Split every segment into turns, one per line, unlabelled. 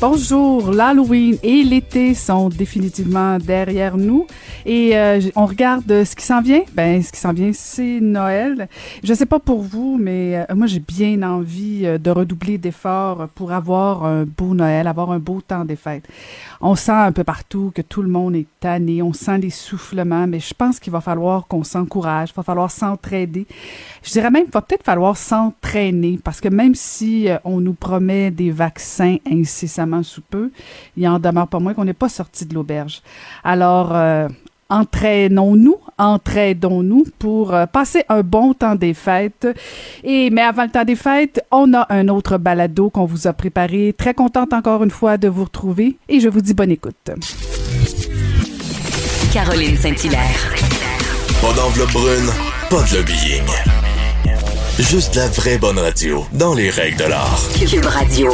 Bonjour, l'Halloween et l'été sont définitivement derrière nous et euh, on regarde ce qui s'en vient. Ben, ce qui s'en vient, c'est Noël. Je sais pas pour vous, mais euh, moi j'ai bien envie euh, de redoubler d'efforts pour avoir un beau Noël, avoir un beau temps des fêtes. On sent un peu partout que tout le monde est tanné, on sent l'essoufflement, mais je pense qu'il va falloir qu'on s'encourage, il va falloir s'entraider. Je dirais même qu'il va peut-être falloir s'entraîner parce que même si on nous promet des vaccins incessamment sous peu, il en demeure pas moins qu'on n'est pas sorti de l'auberge. Alors, euh, entraînons-nous, entraidons-nous pour euh, passer un bon temps des fêtes. Et mais avant le temps des fêtes, on a un autre balado qu'on vous a préparé. Très contente encore une fois de vous retrouver et je vous dis bonne écoute.
Caroline Saint-Hilaire.
Pas d'enveloppe brune, pas de lobbying. Juste la vraie bonne radio, dans les règles de l'art.
Cube Radio.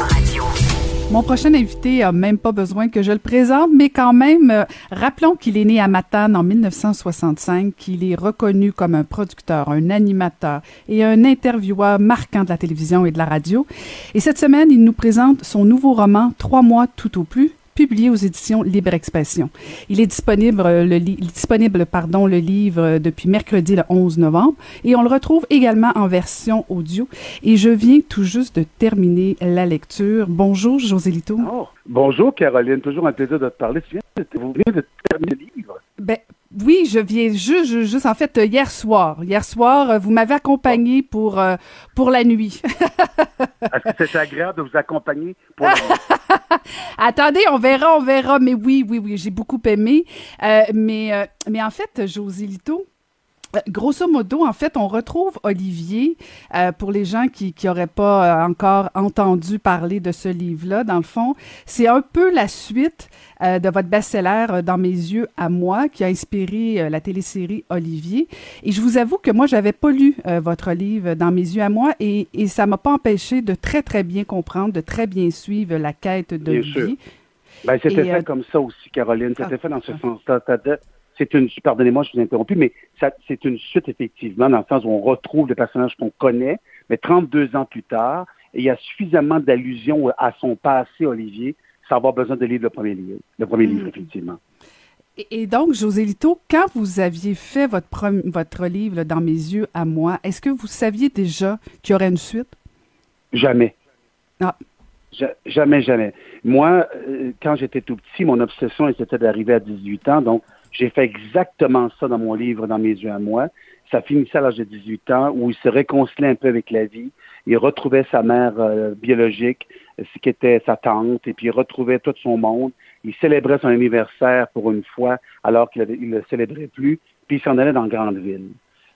Mon prochain invité a même pas besoin que je le présente, mais quand même, euh, rappelons qu'il est né à Matane en 1965, qu'il est reconnu comme un producteur, un animateur et un intervieweur marquant de la télévision et de la radio. Et cette semaine, il nous présente son nouveau roman Trois mois tout au plus, publié aux éditions Libre Expression. Il est disponible, euh, le, disponible pardon, le livre euh, depuis mercredi le 11 novembre et on le retrouve également en version audio. Et je viens tout juste de terminer la lecture. Bonjour, José Lito.
Oh, bonjour Caroline, toujours un plaisir de te parler. Tu viens de- Vous venez de terminer le livre.
Ben, oui, je viens juste, juste, en fait, hier soir. Hier soir, euh, vous m'avez accompagné pour, euh, pour la nuit.
Est-ce que c'est agréable de vous accompagner pour le-
Attendez, on verra, on verra. Mais oui, oui, oui, j'ai beaucoup aimé. Euh, mais, euh, mais en fait, José Lito, Grosso modo, en fait, on retrouve Olivier, euh, pour les gens qui n'auraient pas euh, encore entendu parler de ce livre-là, dans le fond, c'est un peu la suite euh, de votre best-seller euh, Dans mes yeux à moi, qui a inspiré euh, la télésérie Olivier. Et je vous avoue que moi, j'avais pas lu euh, votre livre Dans mes yeux à moi, et, et ça m'a pas empêché de très, très bien comprendre, de très bien suivre la quête d'Olivier.
Ben, c'était fait
euh,
comme ça aussi, Caroline. C'était
Ah,
fait dans ce
ah.
sens-là. C'est une, pardonnez-moi, je vous ai interrompu, mais ça- c'est une suite, effectivement, dans le sens où on retrouve le personnage qu'on connaît, mais 32 ans plus tard, et il y a suffisamment d'allusions à son passé, Olivier, sans avoir besoin de lire le premier livre. Le premier livre, effectivement.
Et, donc, José Lito, quand vous aviez fait votre, votre livre là, Dans mes yeux à moi, est-ce que vous saviez déjà qu'il y aurait une suite?
Jamais.
Ah.
Ja- Jamais, jamais. Moi, euh, quand j'étais tout petit, mon obsession c'était d'arriver à 18 ans. Donc, j'ai fait exactement ça dans mon livre, dans mes yeux à moi. Ça finissait à l'âge de 18 ans, où il se réconciliait un peu avec la vie. Il retrouvait sa mère euh, biologique, ce qui était sa tante, et puis il retrouvait tout son monde. Il célébrait son anniversaire pour une fois, alors qu'il ne le célébrait plus, puis il s'en allait dans la grande ville.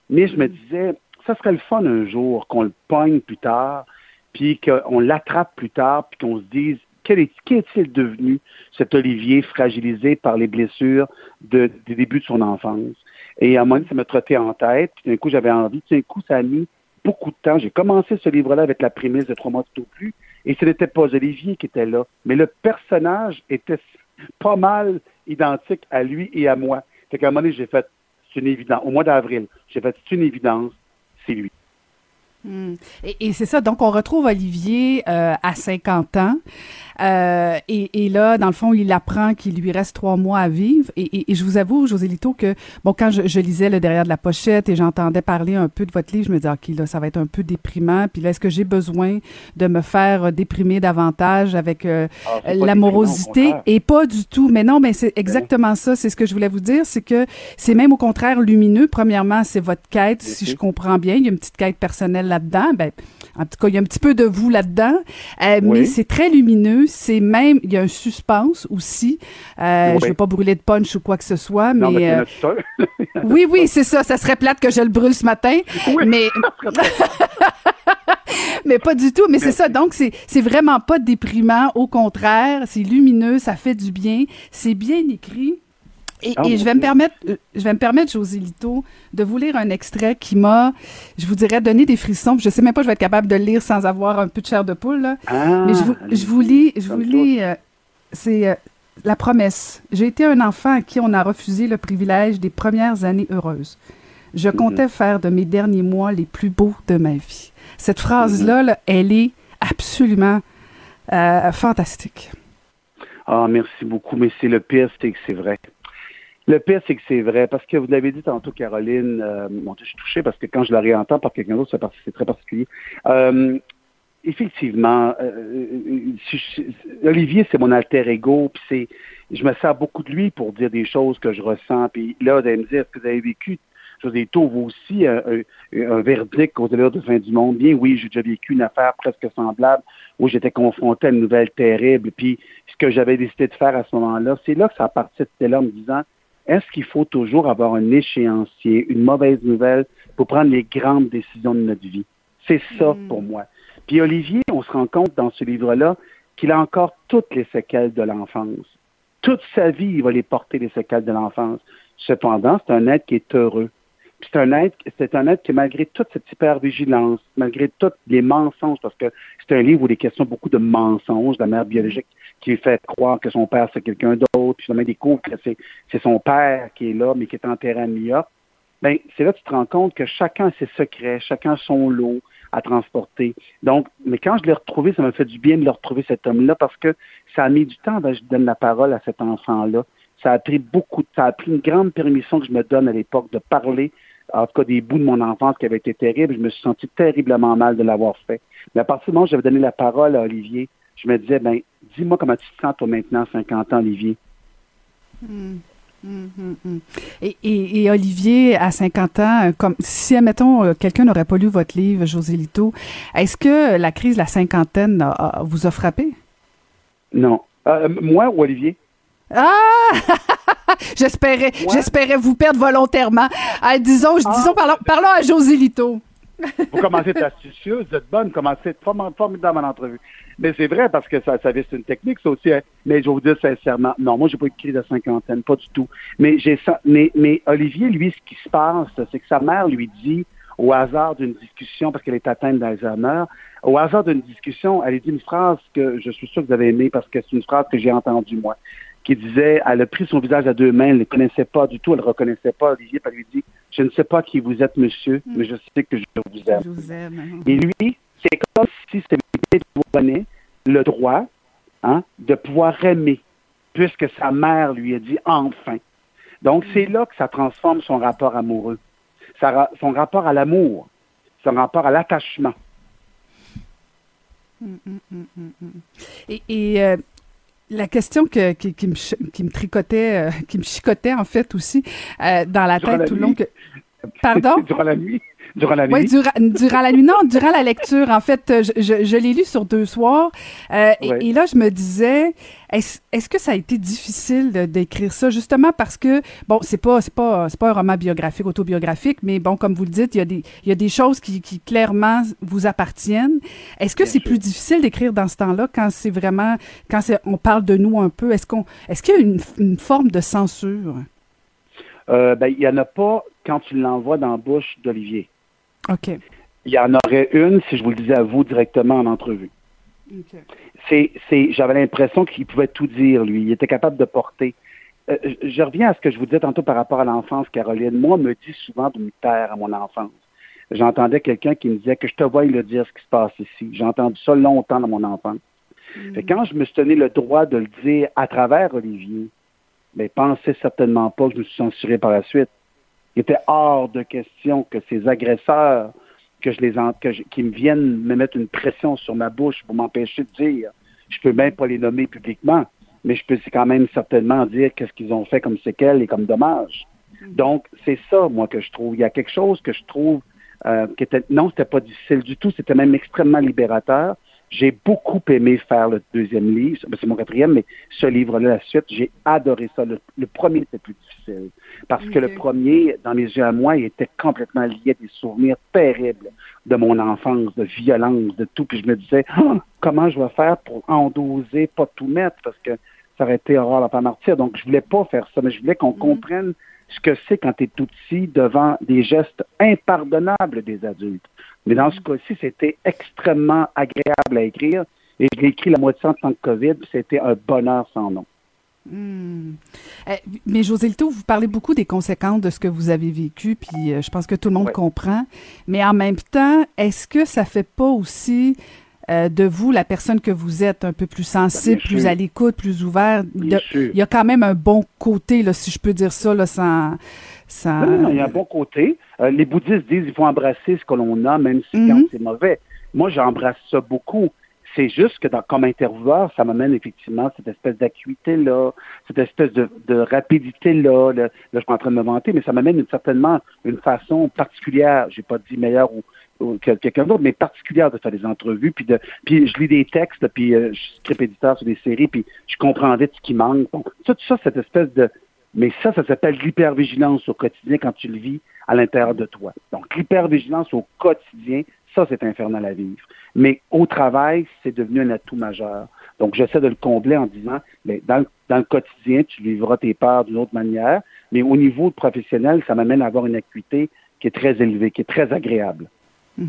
Mais je me disais, ça serait le fun un jour qu'on le pogne plus tard, puis qu'on l'attrape plus tard, puis qu'on se dise, qu'est-il devenu, cet Olivier fragilisé par les blessures de, des débuts de son enfance? Et à un moment donné, ça me trottait en tête, puis d'un coup, j'avais envie, puis d'un coup, ça a mis beaucoup de temps. J'ai commencé ce livre-là avec la prémisse de Trois mois tout au plus, et ce n'était pas Olivier qui était là, mais le personnage était pas mal identique à lui et à moi. Fait qu'à un moment donné, j'ai fait, une évidence, au mois d'avril, j'ai fait, une évidence, c'est lui.
Hmm. Et, et c'est ça, donc on retrouve Olivier euh, à 50 ans. Euh, et, et là, dans le fond, il apprend qu'il lui reste trois mois à vivre. Et, et- et je vous avoue, José Lito, que bon, quand je, je lisais le derrière de la pochette et j'entendais parler un peu de votre livre, je me disais, OK, là, ça va être un peu déprimant. Puis là, est-ce que j'ai besoin de me faire euh, déprimer davantage avec euh,
Ah,
l'amorosité? Et pas du tout. Mais non, mais c'est exactement ça. C'est ce que je voulais vous dire. C'est que c'est même au contraire lumineux. Premièrement, c'est votre quête, si je comprends bien. Il y a une petite quête personnelle là-dedans. Ben, En tout cas, il y a un petit peu de vous là-dedans, euh,
Oui.
mais c'est très lumineux. C'est même, il y a un suspense aussi. Euh,
Oui.
Je veux pas brûler de punch ou quoi que ce soit,
Non, mais
euh, oui, oui, c'est ça. Ça serait plate que je le brûle ce matin,
Oui.
mais mais pas du tout. Mais c'est ça. Donc c'est c'est vraiment pas déprimant. Au contraire, c'est lumineux, ça fait du bien, c'est bien écrit. Et,
Ah,
et je vais me permettre, je vais me permettre, José Lito, de vous lire un extrait qui m'a, je vous dirais, donné des frissons. Je sais même pas, je vais être capable de le lire sans avoir un peu de chair de poule. Là.
Ah,
Mais je vous, je vous lis, je vous lis, euh, c'est euh, la promesse. J'ai été un enfant à qui on a refusé le privilège des premières années heureuses. Je
Mhm.
comptais faire de mes derniers mois les plus beaux de ma vie. Cette phrase-là, là, elle est absolument euh, fantastique.
Ah, merci beaucoup. Mais c'est le pire, c'est que c'est vrai. Le pire, c'est que c'est vrai. Parce que vous l'avez dit tantôt, Caroline, euh, bon, je suis touché parce que quand je la réentends par quelqu'un d'autre, c'est très particulier. Euh, effectivement, euh, euh, je- Olivier, c'est mon alter ego, puis c'est, je me sers beaucoup de lui pour dire des choses que je ressens. Puis là, d'aller me dire, est-ce que vous avez vécu, Tau, vous aussi, un, un, un verdict aux allures de fin du monde? Bien oui, j'ai déjà vécu une affaire presque semblable où j'étais confronté à une nouvelle terrible. Puis ce que j'avais décidé de faire à ce moment-là, c'est là que ça a parti de là en me disant, est-ce qu'il faut toujours avoir un échéancier, une mauvaise nouvelle pour prendre les grandes décisions de notre vie? C'est ça pour moi. Puis Olivier, on se rend compte dans ce livre-là qu'il a encore toutes les séquelles de l'enfance. Toute sa vie, il va les porter, les séquelles de l'enfance. Cependant, c'est un être qui est heureux. Puis c'est un être, c'est un être qui, malgré toute cette hypervigilance, malgré tous les mensonges, parce que c'est un livre où il est question beaucoup de mensonges, de la mère biologique qui fait croire que son père c'est quelqu'un d'autre, puis finalement il découvre que c'est, c'est son père qui est là, mais qui est enterré à New York. Ben, c'est là que tu te rends compte que chacun a ses secrets, chacun a son lot à transporter. Donc, mais quand je l'ai retrouvé, ça m'a fait du bien de le retrouver, cet homme-là, parce que ça a mis du temps avant que je donne la parole à cet enfant-là. Ça a pris beaucoup de ça a pris une grande permission que je me donne à l'époque de parler, en tout cas des bouts de mon enfance qui avaient été terribles. Je me suis senti terriblement mal de l'avoir fait. Mais à partir du moment où j'avais donné la parole à Olivier, je me disais, ben, dis-moi comment tu te sens, toi, maintenant, 50 ans, Olivier.
Et, et- et Olivier, à 50 ans, euh, comme si, admettons, euh, quelqu'un n'aurait pas lu votre livre, José Lito, est-ce que la crise de la cinquantaine a- a- vous a frappé?
Non. Euh, moi ou Olivier?
Ah! j'espérais, j'espérais vous perdre volontairement. Ah, disons, disons, parlons, parlons à José Lito.
Vous commencez à être astucieuse, vous êtes bonne, commencez à être form- formidable en entrevue. Mais c'est vrai parce que ça, ça c'est une technique, ça aussi. hein. Mais je vais vous dire sincèrement, non, moi, j'ai pas eu de cinquantaine, pas du tout. Mais j'ai mais, mais Olivier, lui, ce qui se passe, c'est que sa mère lui dit, au hasard d'une discussion, parce qu'elle est atteinte d'Alzheimer, au hasard d'une discussion, elle lui dit une phrase que je suis sûr que vous avez aimée parce que c'est une phrase que j'ai entendue, moi, qui disait, elle a pris son visage à deux mains, elle ne le connaissait pas du tout, elle ne reconnaissait pas Olivier, puis elle lui dit, je ne sais pas qui vous êtes, monsieur, mais je sais que je vous aime.
Je vous aime.
Et lui, c'est comme si c'était dédouané le droit hein, de pouvoir aimer, puisque sa mère lui a dit enfin. Donc, c'est là que ça transforme son rapport amoureux, Sa son rapport à l'amour, son rapport à l'attachement.
Et, et, euh, la question que, qui, qui me, qui me tricotait, euh, qui me chicotait en fait aussi euh, dans la
Durant
tête
la
tout le long que... Pardon?
durant la nuit. Durant la
Oui,
nuit?
durant, durant la nuit. Non, durant la lecture. En fait, euh, je, je, je l'ai lu sur deux soirs. Euh, et-
Ouais.
et, là, je me disais, est-ce est-ce que ça a été difficile d'écrire ça, justement parce que, bon, c'est pas, c'est pas, c'est pas un roman biographique, autobiographique, mais bon, comme vous le dites, il y a des, il y a des choses qui, qui clairement vous appartiennent. Est-ce que c'est plus difficile d'écrire dans ce temps-là quand c'est vraiment, quand on parle de nous un peu? Est-ce qu'on, est-ce qu'il y a une, une forme de censure?
Euh, ben, il n'y en a pas quand tu l'envoies dans la bouche d'Olivier.
OK.
Il y en aurait une si je vous le disais à vous directement en entrevue. c'est, c'est, j'avais l'impression qu'il pouvait tout dire, lui. Il était capable de porter. Euh, je- reviens à ce que je vous disais tantôt par rapport à l'enfance, Caroline. Moi, on me dit souvent de me taire à mon enfance. J'entendais quelqu'un qui me disait que je te vois le dire ce qui se passe ici. J'ai entendu ça longtemps dans mon enfance. Fait que quand je me suis donné le droit de le dire à travers Olivier, ben, pensez certainement pas que je me suis censuré par la suite. Il était hors de question que ces agresseurs, que je les en, que je- qui me viennent me mettre une pression sur ma bouche pour m'empêcher de dire. Je peux même pas les nommer publiquement, mais je peux quand même certainement dire qu'est-ce qu'ils ont fait comme séquelles et comme dommages. Donc, c'est ça, moi, que je trouve. Il y a quelque chose que je trouve euh, qui était non, c'était pas difficile du tout, c'était même extrêmement libérateur. J'ai beaucoup aimé faire le deuxième livre, Ben, c'est mon quatrième, mais ce livre-là, la suite, j'ai adoré ça. Le, le premier était plus difficile parce que le premier, dans mes yeux à moi, il était complètement lié à des souvenirs terribles de mon enfance, de violence, de tout. Puis je me disais, Ah, comment je vais faire pour endoser, pas tout mettre, parce que ça aurait été horreur la pas martyr. Donc, je voulais pas faire ça, mais je voulais qu'on comprenne ce que c'est quand tu es tout petit devant des gestes impardonnables des adultes. Mais dans ce cas-ci, c'était extrêmement agréable à écrire. Et je l'ai écrit la moitié en tant que COVID, puis c'était un bonheur sans nom.
Hmm. Eh, mais José Lito, vous parlez beaucoup des conséquences de ce que vous avez vécu, puis euh, je pense que tout le monde
Ouais.
comprend. Mais en même temps, est-ce que ça fait pas aussi euh, de vous la personne que vous êtes, un peu plus sensible,
Bien
plus
sûr.
à l'écoute, plus ouvert? De-. Il y a quand même un bon côté, là, si je peux dire ça, là, sans... sans...
Non, non, il y a un bon côté. Euh, les bouddhistes disent qu'il faut embrasser ce que l'on a, même si
Mhm.
quand c'est mauvais. Moi, j'embrasse ça beaucoup. C'est juste que dans, comme intervieweur, ça m'amène effectivement cette espèce d'acuité-là, cette espèce de, de rapidité-là. Là, là, je suis en train de me vanter, mais ça m'amène certainement une façon particulière. J'ai pas dit meilleure ou, que quelqu'un d'autre, mais particulière de faire des entrevues. Puis, de, puis je lis des textes, puis euh, je suis script éditeur sur des séries, puis je comprends vite ce qui manque. Bon, tout ça, cette espèce de, mais ça, ça s'appelle l'hypervigilance au quotidien quand tu le vis à l'intérieur de toi. Donc, l'hypervigilance au quotidien, ça, c'est infernal à vivre. Mais au travail, c'est devenu un atout majeur. Donc, j'essaie de le combler en disant, mais dans, dans le quotidien, tu vivras tes peurs d'une autre manière, mais au niveau professionnel, ça m'amène à avoir une acuité qui est très élevée, qui est très agréable.
Euh,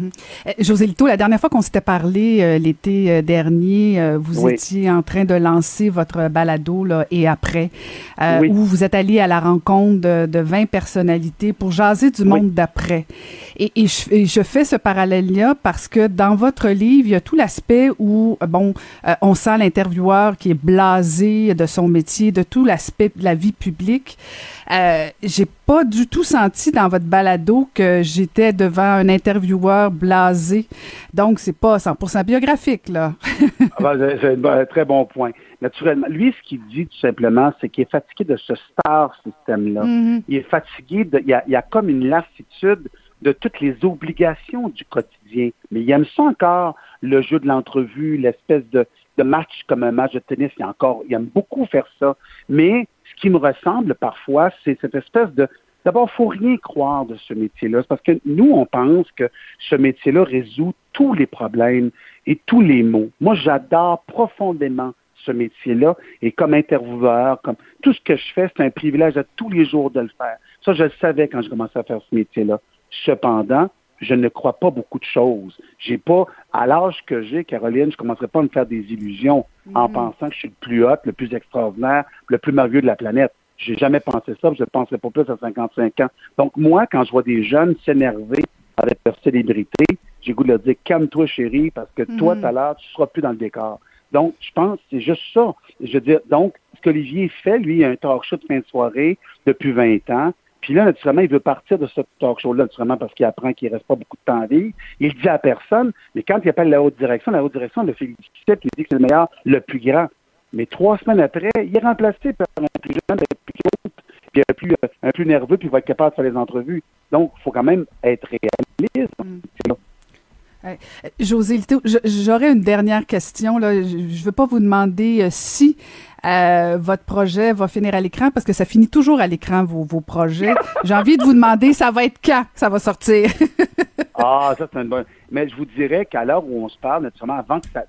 José Lito, la dernière fois qu'on s'était parlé euh, l'été euh, dernier, euh, vous
Oui.
étiez en train de lancer votre balado là, et après, euh,
Oui.
où vous êtes allé à la rencontre de, de 20 personnalités pour jaser du
Oui.
monde d'après. Et, et je, et je fais ce parallèle-là parce que dans votre livre, il y a tout l'aspect où, bon, on sent l'intervieweur qui est blasé de son métier, de tout l'aspect de la vie publique. J'ai pas du tout senti dans votre balado que j'étais devant un intervieweur blasé. Donc, c'est pas 100% biographique, là.
Ah ben, c'est- un très bon point. Naturellement, lui, ce qu'il dit tout simplement, c'est qu'il est fatigué de ce star système-là.
Mhm.
Il est fatigué, de, il, y a, il y a comme une lassitude de toutes les obligations du quotidien. Mais il aime ça encore, le jeu de l'entrevue, l'espèce de, de match comme un match de tennis. Il, y a encore, il aime beaucoup faire ça. Mais ce qui me ressemble parfois, c'est cette espèce de... D'abord, faut rien croire de ce métier-là. C'est parce que nous, on pense que ce métier-là résout tous les problèmes et tous les maux. Moi, j'adore profondément ce métier-là et comme intervieweur, comme tout ce que je fais, c'est un privilège à tous les jours de le faire. Ça, je le savais quand je commençais à faire ce métier-là. Cependant, je ne crois pas beaucoup de choses. J'ai pas, à l'âge que j'ai, Caroline, je commencerai pas à me faire des illusions en pensant que je suis le plus hot, le plus extraordinaire, le plus merveilleux de la planète. J'ai jamais pensé ça, je ne penserai pas plus à 55 ans. Donc, moi, quand je vois des jeunes s'énerver avec leur célébrité, j'ai goût de leur dire, calme-toi, chérie, parce que toi, tout à l'heure, tu seras plus dans le décor. Donc, je pense que c'est juste ça. Je veux dire, donc, ce qu'Olivier fait, lui, il a un talk show de fin de soirée depuis 20 ans. Puis là, naturellement, il veut partir de ce talk show-là, naturellement, parce qu'il apprend qu'il ne reste pas beaucoup de temps à vivre. Il le dit à personne, mais quand il appelle la haute direction, la haute direction le félicite, il dit que c'est le meilleur, le plus grand. Mais trois semaines après, il est remplacé par un plus jeune, un plus haute, puis un plus, un plus nerveux, puis il va être capable de faire les entrevues. Donc, il faut quand même être réaliste.
Euh, José j'aurais une dernière question. Là. Je ne veux pas vous demander euh, si euh, votre projet va finir à l'écran, parce que ça finit toujours à l'écran, vos, vos projets. J'ai envie de vous demander, ça va être quand ça va sortir?
Ah, ça, c'est une bonne. Mais je vous dirais qu'à l'heure où on se parle, naturellement, avant que ça,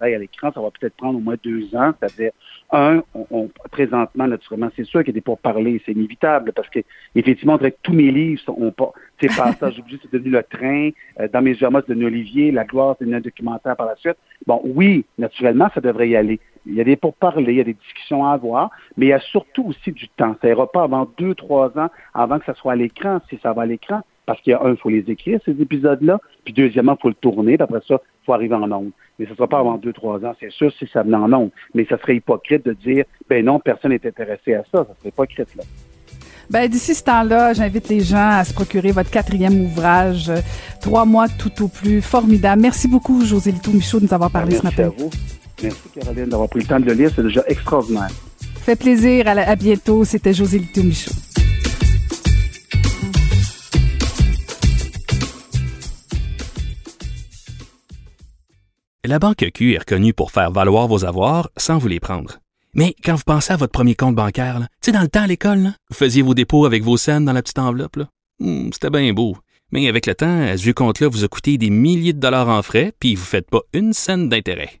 aille à l'écran, ça va peut-être prendre au moins deux ans. C'est-à-dire, un, on, on- présentement, naturellement, c'est sûr qu'il y a des pourparlers, c'est inévitable, parce que, effectivement, on tous mes livres sont, ont pas, sais, Passage obligé, c'est devenu le train, euh, dans mes germas, c'est devenu Olivier, La gloire, c'est devenu un documentaire par la suite. Bon, oui, naturellement, ça devrait y aller. Il y a des pourparlers, il y a des discussions à avoir, mais il y a surtout aussi du temps. Ça ira pas avant deux, trois ans avant que ça soit à l'écran, si ça va à l'écran. Parce qu'il y a un, il faut les écrire, ces épisodes-là. Puis deuxièmement, il faut le tourner. Puis après ça, il faut arriver en ondes. Mais ce ne sera pas avant deux, trois ans, c'est sûr, si ça venait en ondes. Mais ça serait hypocrite de dire, ben non, personne n'est intéressé à ça. Ça serait hypocrite, là.
Ben, d'ici ce temps-là, j'invite les gens à se procurer votre quatrième ouvrage, Trois mois tout au plus. Formidable. Merci beaucoup, José Lito Michaud, de nous avoir parlé ce
Merci
matin.
à vous. Merci Caroline d'avoir pris le temps de le lire, c'est déjà extraordinaire.
Fait plaisir, à, bientôt. C'était José Lito
La banque Q est reconnue pour faire valoir vos avoirs sans vous les prendre. Mais quand vous pensez à votre premier compte bancaire, tu sais, dans le temps à l'école, vous faisiez vos dépôts avec vos scènes dans la petite enveloppe. Hmm, c'était bien beau. Mais avec le temps, à ce compte-là vous a coûté des milliers de dollars en frais, puis vous ne faites pas une scène d'intérêt.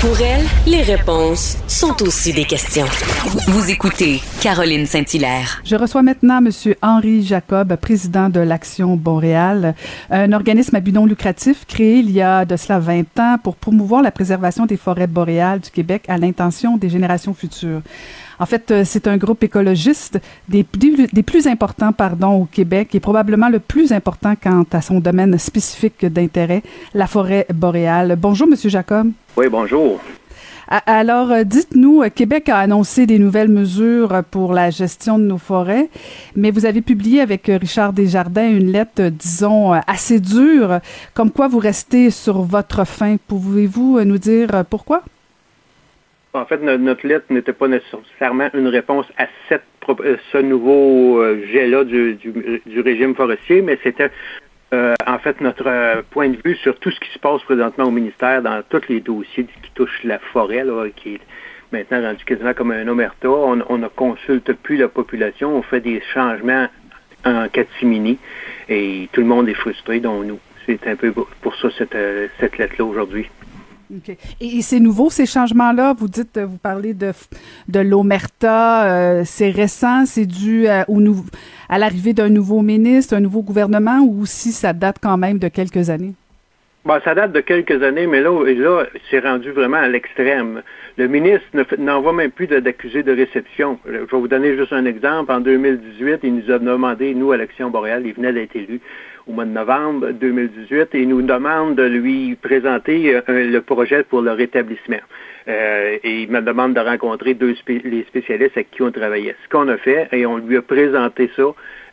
Pour elle, les réponses sont aussi des questions. Vous écoutez Caroline Saint-Hilaire.
Je reçois maintenant M. Henri Jacob, président de l'Action Boréal, un organisme à but non lucratif créé il y a de cela 20 ans pour promouvoir la préservation des forêts boréales du Québec à l'intention des générations futures. En fait, euh, c'est un groupe écologiste des plus, des plus importants pardon, au Québec et probablement le plus important quant à son domaine spécifique d'intérêt, la forêt boréale. Bonjour, Monsieur Jacob.
Oui, bonjour.
Alors, euh, dites-nous, euh, Québec a annoncé des nouvelles mesures pour la gestion de nos forêts, mais vous avez publié avec euh, Richard Desjardins une lettre, euh, disons, euh, assez dure, comme quoi vous restez sur votre fin. Pouvez-vous euh, nous dire euh, pourquoi?
En fait, no- notre lettre n'était pas nécessairement une réponse à cette, euh, ce nouveau euh, jet-là du, du- du régime forestier, mais c'était euh, en fait notre euh, point de vue sur tout ce qui se passe présentement au ministère dans tous les dossiers qui touchent la forêt, là, qui est maintenant rendu quasiment comme un omerta. On, ne consulte plus la population, on fait des changements en catimini et tout le monde est frustré, dont nous. C'est un peu pour pour ça cette, euh, cette lettre-là aujourd'hui.
OK. Et, et c'est nouveau, ces changements-là? Vous dites, euh, vous parlez de, de l'Omerta, euh, c'est récent, c'est dû à, au nou- à l'arrivée d'un nouveau ministre, un nouveau gouvernement, ou si ça date quand même de quelques années?
Bon, ça date de quelques années, mais là, là c'est rendu vraiment à l'extrême. Le ministre n'envoie même plus d'accusés de réception. Je vais vous donner juste un exemple. En 2018, il nous a demandé, nous, à l'Action boréale, il venait d'être élu au mois de novembre 2018, et il nous demande de lui présenter euh, le projet pour le rétablissement. Euh, et il me demande de rencontrer deux spé- les spécialistes avec qui on travaillait. Ce qu'on a fait, et on lui a présenté ça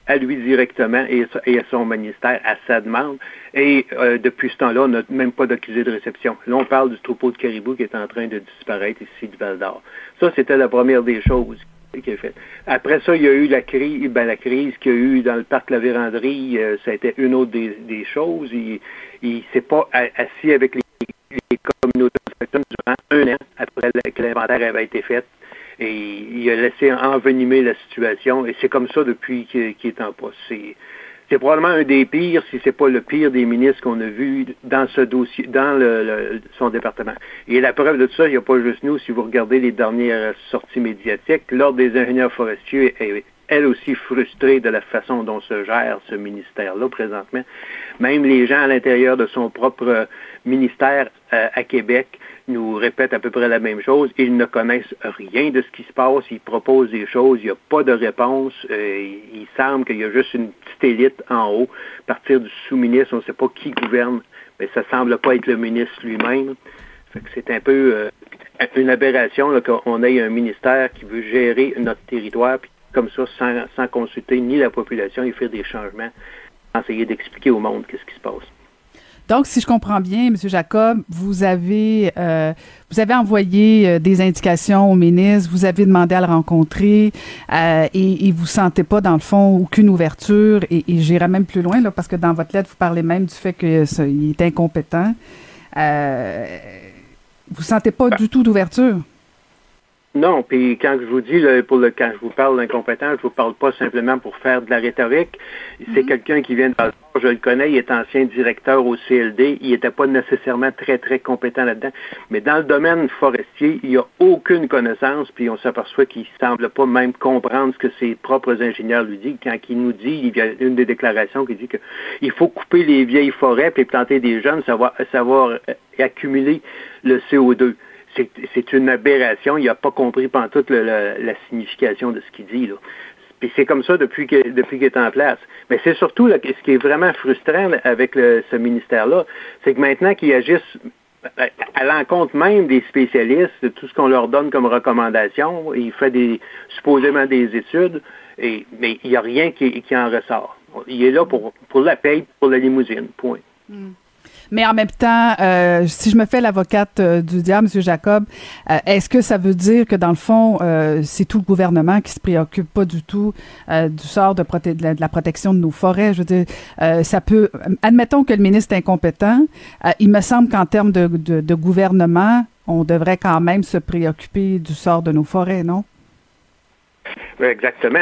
à lui directement et, et à son ministère à sa demande. Et euh, depuis ce temps-là, on n'a même pas d'accusé de réception. Là, on parle du troupeau de caribou qui est en train de disparaître ici du Val d'Or. Ça, c'était la première des choses qui est faite. Après ça, il y a eu la crise, ben, la crise qu'il y a eu dans le parc La Vérandrie, euh, ça a été une autre des, des choses. Il ne s'est pas assis avec les, les communautés durant un an après que l'inventaire avait été fait. Et il a laissé envenimer la situation. Et c'est comme ça depuis qu'il est en poste. C'est, probablement un des pires, si c'est pas le pire des ministres qu'on a vu dans ce dossier, dans le, le- son département. Et la preuve de tout ça, il n'y a pas juste nous. Si vous regardez les dernières sorties médiatiques, l'Ordre des ingénieurs forestiers est elle aussi frustrée de la façon dont se gère ce ministère-là présentement. Même les gens à l'intérieur de son propre ministère euh, à Québec nous répètent à peu près la même chose. Ils ne connaissent rien de ce qui se passe. Ils proposent des choses. Il n'y a pas de réponse. Euh, il semble qu'il y a juste une petite élite en haut. À partir du sous-ministre, on ne sait pas qui gouverne, mais ça semble pas être le ministre lui-même. C'est un peu euh, une aberration qu'on ait un ministère qui veut gérer notre territoire puis comme ça sans, sans consulter ni la population et faire des changements, essayer d'expliquer au monde qu'est-ce qui se passe.
Donc, si je comprends bien, M. Jacob, vous avez euh, vous avez envoyé euh, des indications au ministre, vous avez demandé à le rencontrer euh, et, et vous sentez pas, dans le fond, aucune ouverture. Et, et j'irai même plus loin, là, parce que dans votre lettre, vous parlez même du fait qu'il est incompétent. Euh, vous sentez pas du tout d'ouverture?
Non, puis quand je vous dis, là, pour le, quand je vous parle d'incompétent, je vous parle pas simplement pour faire de la rhétorique. C'est quelqu'un qui vient de je le connais, il est ancien directeur au CLD, il n'était pas nécessairement très, très compétent là-dedans. Mais dans le domaine forestier, il n'y a aucune connaissance, puis on s'aperçoit qu'il semble pas même comprendre ce que ses propres ingénieurs lui disent. Quand il nous dit, il y a une des déclarations qui dit que il faut couper les vieilles forêts puis planter des jeunes, savoir, savoir euh, accumuler le CO2 c'est- une aberration. Il n'a pas compris pendant toute la signification de ce qu'il dit. Là. Puis c'est comme ça depuis que depuis qu'il est en place. Mais c'est surtout là, ce qui est vraiment frustrant avec le- ce ministère-là, c'est que maintenant qu'ils agissent à, l'encontre même des spécialistes, de tout ce qu'on leur donne comme recommandation, il fait des supposément des études, et, mais il n'y a rien qui, en ressort. Il est là pour, pour la paye, pour la limousine, point.
Mais en même temps, euh, si je me fais l'avocate euh, du diable, M. Jacob, euh, est-ce que ça veut dire que dans le fond, c'est tout le gouvernement qui se préoccupe pas du tout du sort de, de, la, protection de nos forêts? Je veux dire, ça peut. Admettons que le ministre est incompétent. il me semble qu'en termes de, de, de gouvernement, on devrait quand même se préoccuper du sort de nos forêts, non?
Oui, exactement.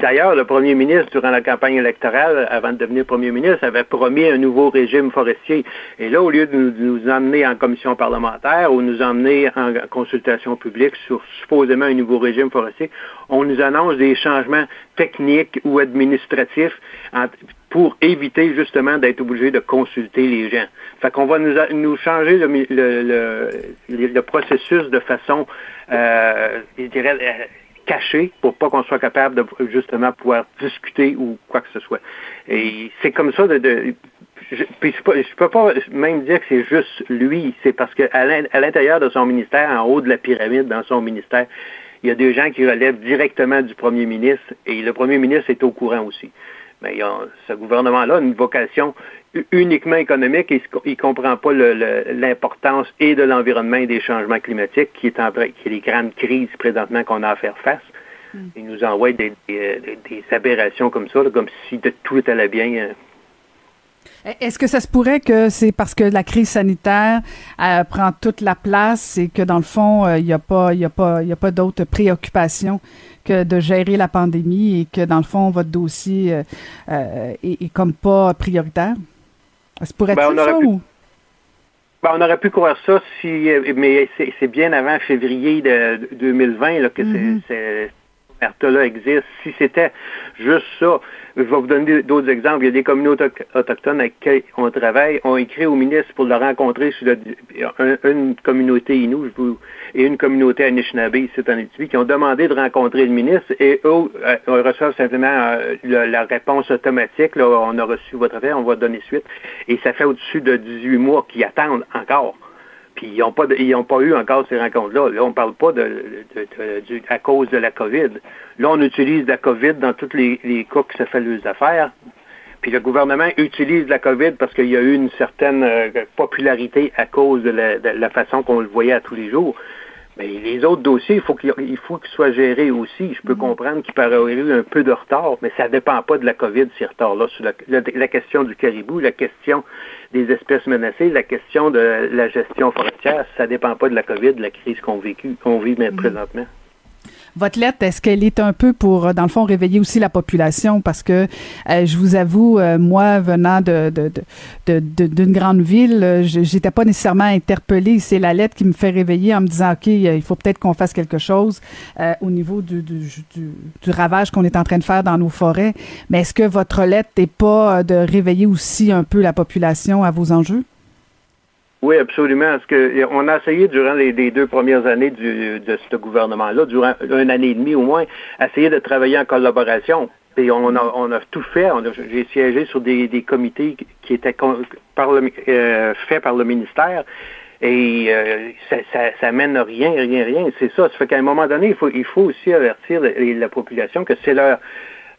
D'ailleurs, le premier ministre, durant la campagne électorale, avant de devenir premier ministre, avait promis un nouveau régime forestier. Et là, au lieu de nous, emmener en commission parlementaire ou nous emmener en consultation publique sur supposément un nouveau régime forestier, on nous annonce des changements techniques ou administratifs pour éviter justement d'être obligé de consulter les gens. Fait qu'on va nous, nous changer le, le, le, processus de façon, euh, je dirais, euh, caché pour pas qu'on soit capable de justement pouvoir discuter ou quoi que ce soit. Et c'est comme ça de, de je, puis je peux pas même dire que c'est juste lui, c'est parce que à l'intérieur de son ministère, en haut de la pyramide dans son ministère, il y a des gens qui relèvent directement du premier ministre et le premier ministre est au courant aussi. Mais ce gouvernement-là a une vocation uniquement économique et il ne comprend pas l'importance et de l'environnement et des changements climatiques qui est, en, qui est les grandes crises présentement qu'on a à faire face. Hmm. Il nous envoie des, aberrations comme ça, comme si tout allait bien. Euh.
Est-ce que ça se pourrait que c'est parce que la crise sanitaire euh, prend toute la place et que dans le fond, il euh, n'y a pas, y a pas, y a pas d'autres préoccupations que de gérer la pandémie et que dans le fond, votre dossier est, comme pas prioritaire? Ça pourrait être ben, ça, ou?
Ben, on aurait pu croire ça si, mais c'est bien avant février de 2020 là, que mm-hmm. c'est là existe. Si c'était juste ça, je vais vous donner d'autres exemples. Il y a des communautés autochtones avec qui on travaille. On écrit au ministre pour le rencontrer sur une communauté Innu et une communauté Anishinaabe ici en Éthiopie qui ont demandé de rencontrer le ministre et eux euh, on reçoit simplement euh, la, réponse automatique. Là, on a reçu votre affaire, on va donner suite. Et ça fait au-dessus de 18 mois qu'ils attendent encore. Puis ils n'ont pas, pas eu encore ces rencontres-là. Là, on ne parle pas de, à cause de la COVID. Là, on utilise la COVID dans tous les, les cas que ça fait les affaires. Puis le gouvernement utilise la COVID parce qu'il y a eu une certaine euh, popularité à cause de la façon qu'on le voyait à tous les jours. Mais les autres dossiers, il faut qu'il faut qu'ils soient gérés aussi. Je peux mm. comprendre qu'il paraît avoir eu un peu de retard, mais ça ne dépend pas de la COVID, ces retards-là. Sur la, question du caribou, la question des espèces menacées, la question de la gestion forestière, ça ne dépend pas de la COVID, de la crise qu'on qu'on vit mm. présentement.
Votre lettre, est-ce qu'elle est un peu pour, euh, dans le fond, réveiller aussi la population? Parce que euh, je vous avoue, euh, moi, venant de, d'une grande ville, j'étais pas nécessairement interpellée. C'est la lettre qui me fait réveiller en me disant, OK, il faut peut-être qu'on fasse quelque chose au niveau du, du, du, ravage qu'on est en train de faire dans nos forêts. Mais est-ce que votre lettre n'est pas de réveiller aussi un peu la population à vos enjeux?
Oui, absolument. Parce que on a essayé durant les, deux premières années du, de ce gouvernement-là, durant une année et demie au moins, essayer de travailler en collaboration. Et on a, on a tout fait. J'ai siégé sur des, des, comités qui étaient par le, euh, faits par le ministère. Et euh, ça, ça, ça, mène rien, rien, rien. C'est ça. Ça fait qu'à un moment donné, il faut, il faut aussi avertir la population que c'est leur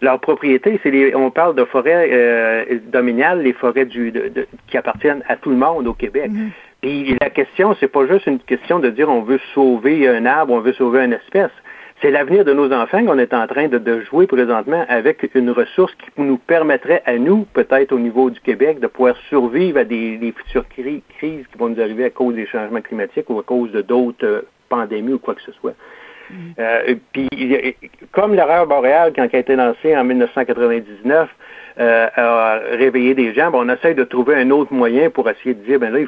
leur propriété, c'est les, on parle de forêts euh, domaniales, les forêts du, de, qui appartiennent à tout le monde au Québec. Mhm. Et la question, c'est pas juste une question de dire on veut sauver un arbre, on veut sauver une espèce. C'est l'avenir de nos enfants qu'on est en train de, de, jouer présentement avec une ressource qui nous permettrait à nous, peut-être au niveau du Québec, de pouvoir survivre à des, des futures crises qui vont nous arriver à cause des changements climatiques ou à cause de d'autres euh, pandémies ou quoi que ce soit. Euh, puis, comme l'erreur boréale, quand elle a été lancée en 1999, euh, a réveillé des gens, ben, on essaie de trouver un autre moyen pour essayer de dire, ben là,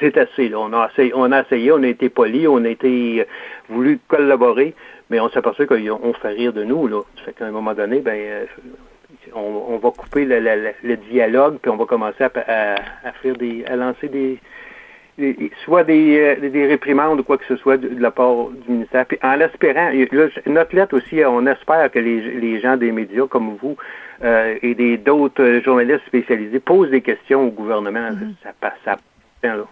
c'est assez. Là. On, a essayé, on a on été poli, on a été euh, voulu collaborer, mais on s'aperçoit qu'on fait rire de nous. Là. Ça fait qu'à un moment donné, ben, euh, on, va couper le, le, dialogue, puis on va commencer à, faire des, à lancer des, soit des, euh, des réprimandes ou quoi que ce soit de, la part du ministère. Puis en l'espérant, notre lettre aussi, on espère que les, les gens des médias comme vous euh, et des d'autres journalistes spécialisés posent des questions au gouvernement. Mm-hmm. Ça passe, ça là.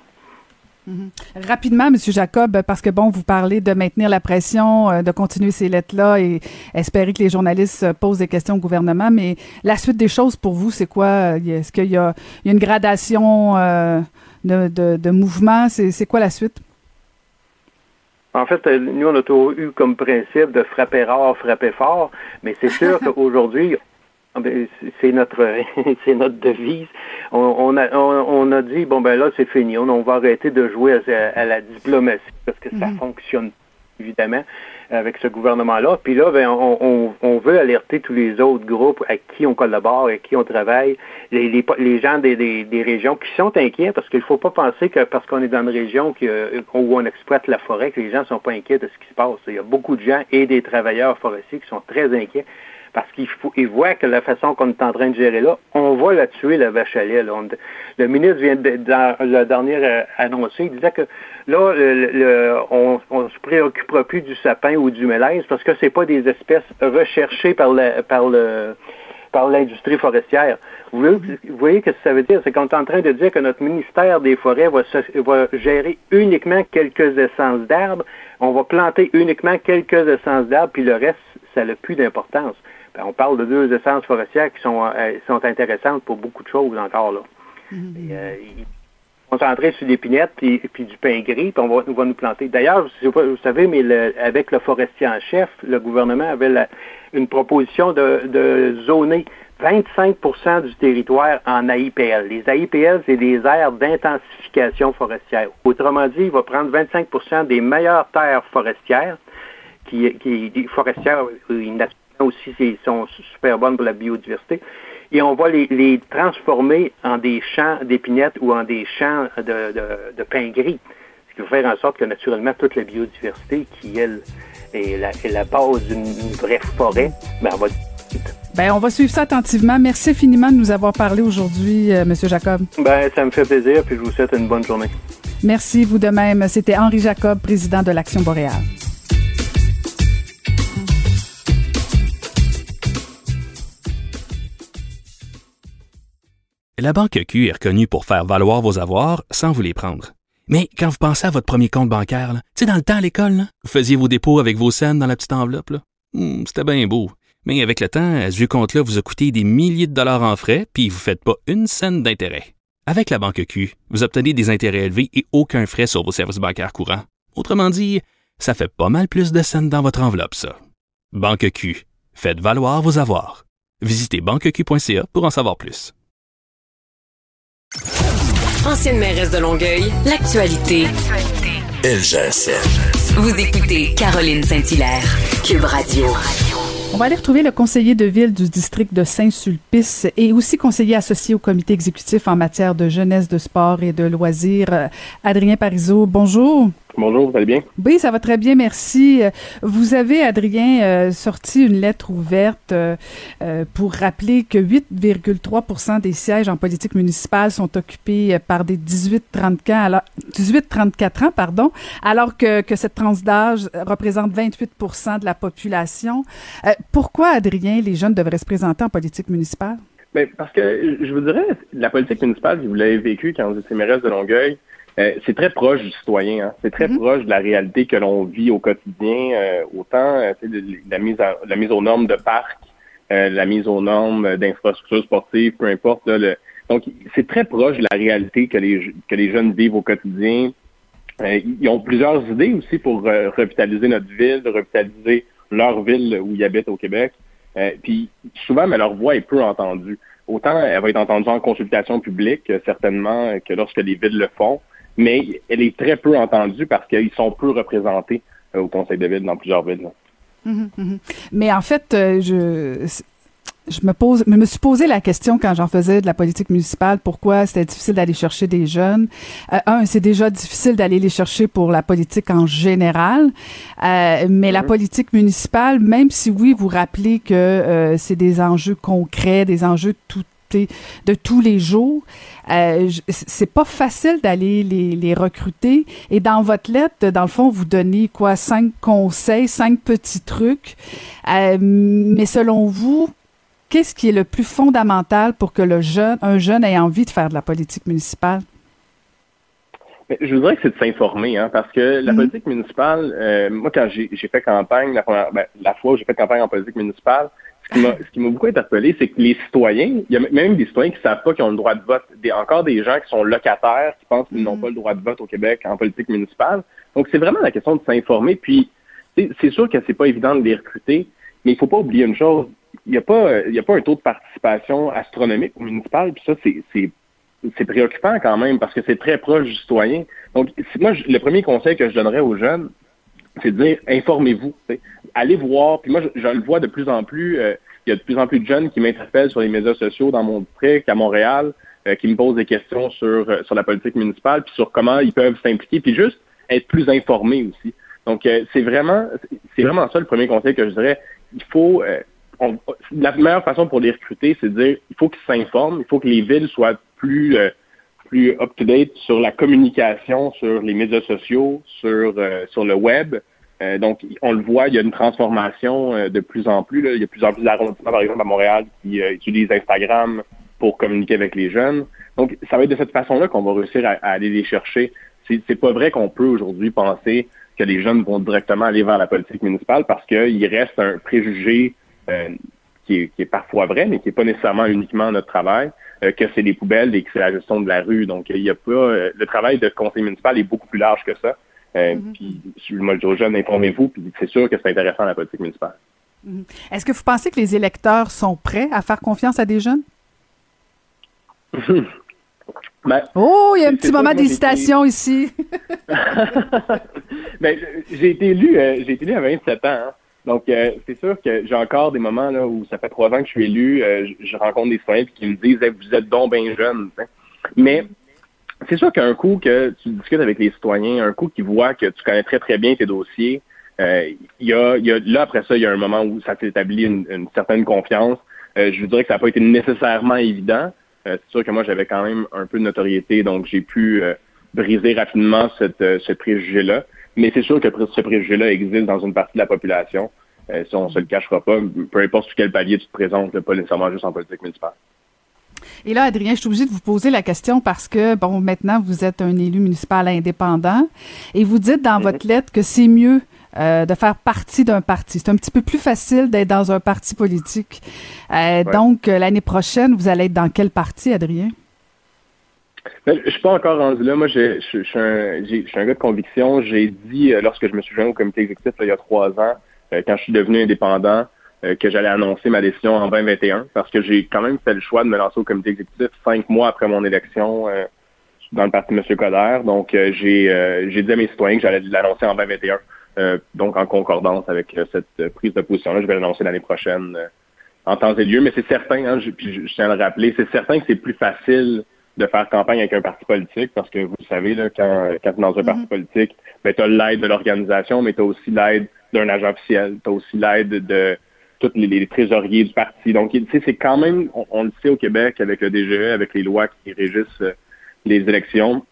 Mhm. Rapidement, Monsieur Jacob, parce que bon, vous parlez de maintenir la pression, euh, de continuer ces lettres-là et espérer que les journalistes posent des questions au gouvernement. Mais la suite des choses pour vous, c'est quoi? Est-ce qu'il y, a une gradation euh, de, de, de mouvement C'est quoi la suite?
En fait, euh, nous, on a toujours eu comme principe de frapper rare, frapper fort, mais c'est sûr qu'aujourd'hui, ah, ben, c'est notre c'est notre devise. On, a on, a dit bon ben là c'est fini, on, va arrêter de jouer à, la diplomatie parce que ça mhm. fonctionne évidemment avec ce gouvernement-là. Puis là, ben, on, on, veut alerter tous les autres groupes à qui on collabore, avec qui on travaille, les, gens des, régions qui sont inquiets parce qu'il ne faut pas penser que parce qu'on est dans une région euh, où on exploite la forêt, que les gens ne sont pas inquiets de ce qui se passe. Il y a beaucoup de gens et des travailleurs forestiers qui sont très inquiets parce qu'ils voient que la façon qu'on est en train de gérer là, on va la tuer, la vache à lait. le ministre vient de, dans le dernier euh, annoncé, il disait que là, on ne se préoccupera plus du sapin ou du mélèze parce que c'est pas des espèces recherchées par le, par le par l'industrie forestière. Vous voyez, ce que ça veut dire? C'est qu'on est en train de dire que notre ministère des Forêts va, va gérer uniquement quelques essences d'arbres, on va planter uniquement quelques essences d'arbres, puis le reste, ça n'a plus d'importance. Ben, on parle de deux essences forestières qui sont, euh, sont intéressantes pour beaucoup de choses encore. Là. Mm -hmm. sur l'épinette puis, puis du pain gris, puis on va, va nous planter. D'ailleurs, vous savez, mais avec le forestier en chef, le gouvernement avait une proposition de, de zoner 25% du territoire en AIPL. Les AIPL, c'est des aires d'intensification forestière. Autrement dit, il va prendre 25% des meilleures terres forestières, qui, qui forestières, aussi sont super bonnes pour la biodiversité. Et on va les, transformer en des champs d'épinettes ou en des champs de, de, pin gris. Ce qui va faire en sorte que naturellement toute la biodiversité, qui elle est la, la base d'une vraie forêt, ben, on va
ben, on va suivre ça attentivement. Merci infiniment de nous avoir parlé aujourd'hui, euh, Monsieur Jacob.
Ben, ça me fait plaisir, puis je vous souhaite une bonne journée.
Merci, vous de même. C'était Henri Jacob, président de l'Action boréale.
La Banque Q est reconnue pour faire valoir vos avoirs sans vous les prendre. Mais quand vous pensez à votre premier compte bancaire, tu sais, dans le temps à l'école, vous faisiez vos dépôts avec vos scènes dans la petite enveloppe. Hmm, c'était bien beau. Mais avec le temps, ce vieux compte-là vous a coûté des milliers de dollars en frais, puis vous ne faites pas une scène d'intérêt. Avec la Banque Q, vous obtenez des intérêts élevés et aucun frais sur vos services bancaires courants. Autrement dit, ça fait pas mal plus de scènes dans votre enveloppe, ça. Banque Q, faites valoir vos avoirs. Visitez banqueq.ca pour en savoir plus.
Ancienne mairesse de Longueuil, l'actualité.
LGSN.
Vous écoutez Caroline Saint-Hilaire, Cube Radio.
On va aller retrouver le conseiller de ville du district de Saint-Sulpice et aussi conseiller associé au comité exécutif en matière de jeunesse, de sport et de loisirs, Adrien Parizeau. Bonjour.
Bonjour, vous allez bien?
Oui, ça va très bien, merci. Vous avez, Adrien, euh, sorti une lettre ouverte euh, euh, pour rappeler que 8,3% des sièges en politique municipale sont occupés par des 18-34 18, ans, pardon, alors que, que cette tranche d'âge représente 28% de la population. pourquoi, Adrien, les jeunes devraient se présenter en politique municipale?
Bien, parce que je vous dirais, la politique municipale, si vous l'avez vécu quand vous étiez mairesse de Longueuil, euh, c'est très proche du citoyen. Hein. C'est très mm-hmm. proche de la réalité que l'on vit au quotidien, euh, autant euh, de, la, mise la mise aux normes de parcs, la mise aux normes d'infrastructures sportives, peu importe. le... Donc, c'est très proche de la réalité que les, que les jeunes vivent au quotidien. ils ont plusieurs idées aussi pour revitaliser notre ville, revitaliser leur ville où ils habitent au Québec. puis souvent, mais leur voix est peu entendue. Autant elle va être entendue en consultation publique, certainement, que lorsque les villes le font mais elle est très peu entendue parce qu'ils sont peu représentés euh, au Conseil de ville dans plusieurs villes.
Mhm, mhm. Mais en fait, euh, je je me pose, me suis posé la question quand j'en faisais de la politique municipale, pourquoi c'était difficile d'aller chercher des jeunes. Euh, un, c'est déjà difficile d'aller les chercher pour la politique en général, mais la mhm. politique municipale, même si oui, vous rappelez que c'est des enjeux concrets, des enjeux tout de tous les jours. Euh, c'est pas facile d'aller les, les, recruter. Et dans votre lettre, dans le fond, vous donnez quoi cinq conseils, cinq petits trucs. Euh, mais selon vous, qu'est-ce qui est le plus fondamental pour que le jeune, un jeune ait envie de faire de la politique municipale?
Je voudrais que c'est de s'informer, hein, parce que la mhm. politique municipale, euh, moi, quand j'ai fait campagne, la, première, ben, la fois où j'ai fait campagne en politique municipale, ce qui m'a beaucoup interpellé, c'est que les citoyens, il y a même des citoyens qui ne savent pas qu'ils ont le droit de vote. Des, encore des gens qui sont locataires, qui pensent qu'ils n'ont mhm. pas le droit de vote au Québec en politique municipale. Donc, c'est vraiment la question de s'informer. Puis, c'est sûr que c'est pas évident de les recruter, mais il faut pas oublier une chose. Il n'y a pas, il y a pas un taux de participation astronomique au municipal. Puis ça, c'est c'est préoccupant quand même parce que c'est très proche du citoyen. Donc, moi, le premier conseil que je donnerais aux jeunes, c'est de dire informez-vous. Allez voir. Puis moi, je, le vois de plus en plus. Euh, il y a de plus en plus de jeunes qui m'interpellent sur les médias sociaux dans mon district, à Montréal, euh, qui me posent des questions sur, euh, sur la politique municipale, puis sur comment ils peuvent s'impliquer, puis juste être plus informés aussi. Donc, c'est vraiment, c'est vraiment ça le premier conseil que je dirais. Il faut, la meilleure façon pour les recruter, c'est de dire, il faut qu'ils s'informent, il faut que les villes soient plus plus up-to-date sur la communication, sur les médias sociaux, sur, sur le web. Euh, donc, on le voit, il y a une transformation de plus en plus. Il y a de plus en plus d'arrondissements, par exemple, à Montréal, qui utilisent Instagram pour communiquer avec les jeunes. Donc, ça va être de cette façon-là qu'on va réussir à, aller les chercher. C'est pas vrai qu'on peut aujourd'hui penser que les jeunes vont directement aller vers la politique municipale parce qu'il reste un préjugé qui est, qui, est, parfois vrai, mais qui n'est pas nécessairement uniquement notre travail. Euh, que c'est les poubelles et que c'est la gestion de la rue. Donc, il y a pas euh, le travail de conseil municipal est beaucoup plus large que ça. Euh, mm-hmm. Puis, moi, je dis aux jeunes, informez-vous, puis c'est sûr que c'est intéressant la politique municipale.
Mm-hmm. Est-ce que vous pensez que les électeurs sont prêts à faire confiance à des jeunes? Ben, oh, il y a un petit moment d'hésitation ici.
ben, j'ai été élu, j'ai été élu à 27 ans. Hein. Donc, euh, c'est sûr que j'ai encore des moments là, où ça fait trois ans que je suis élu, euh, je, rencontre des citoyens qui me disent Vous êtes donc bien jeune. Mais c'est sûr qu'un coup que tu discutes avec les citoyens, un coup qui voit que tu connais très très bien tes dossiers, euh, y, a, y, a, là après ça, il y a un moment où ça s'établit une, une, certaine confiance. je vous dirais que ça n'a pas été nécessairement évident. c'est sûr que moi j'avais quand même un peu de notoriété, donc j'ai pu briser rapidement cette, ce préjugé-là. Mais c'est sûr que ce préjugé-là existe dans une partie de la population. Euh, si on ne se le cachera pas, peu importe sur quel palier tu te présentes, pas nécessairement juste en politique municipale.
Et là, Adrien, je suis obligée de vous poser la question parce que, bon, maintenant, vous êtes un élu municipal indépendant et vous dites dans votre lettre que c'est mieux euh, de faire partie d'un parti. C'est un petit peu plus facile d'être dans un parti politique. Euh, donc, l'année prochaine, vous allez être dans quel parti, Adrien?
Je ben, je suis pas encore rendu là. Moi, je suis un, un, gars de conviction. J'ai dit, euh, lorsque je me suis joint au comité exécutif il y a trois ans, euh, quand je suis devenu indépendant, euh, que j'allais annoncer ma décision en 2021, parce que j'ai quand même fait le choix de me lancer au comité exécutif cinq mois après mon élection dans le parti M. Coder. Donc, j'ai j'ai dit à mes citoyens que j'allais l'annoncer en 2021. donc, en concordance avec cette prise de position-là, je vais l'annoncer l'année prochaine en temps et lieu. Mais c'est certain, hein, je, puis je tiens à le rappeler, c'est certain que c'est plus facile de faire campagne avec un parti politique, parce que vous savez, là, quand, quand tu es dans un parti mhm. politique, ben, tu as l'aide de l'organisation, mais tu as aussi l'aide d'un agent officiel, tu as aussi l'aide de tous les, trésoriers du parti. Donc, tu sais, c'est quand même, on, le sait au Québec avec le DGE, avec les lois qui régissent euh, les élections,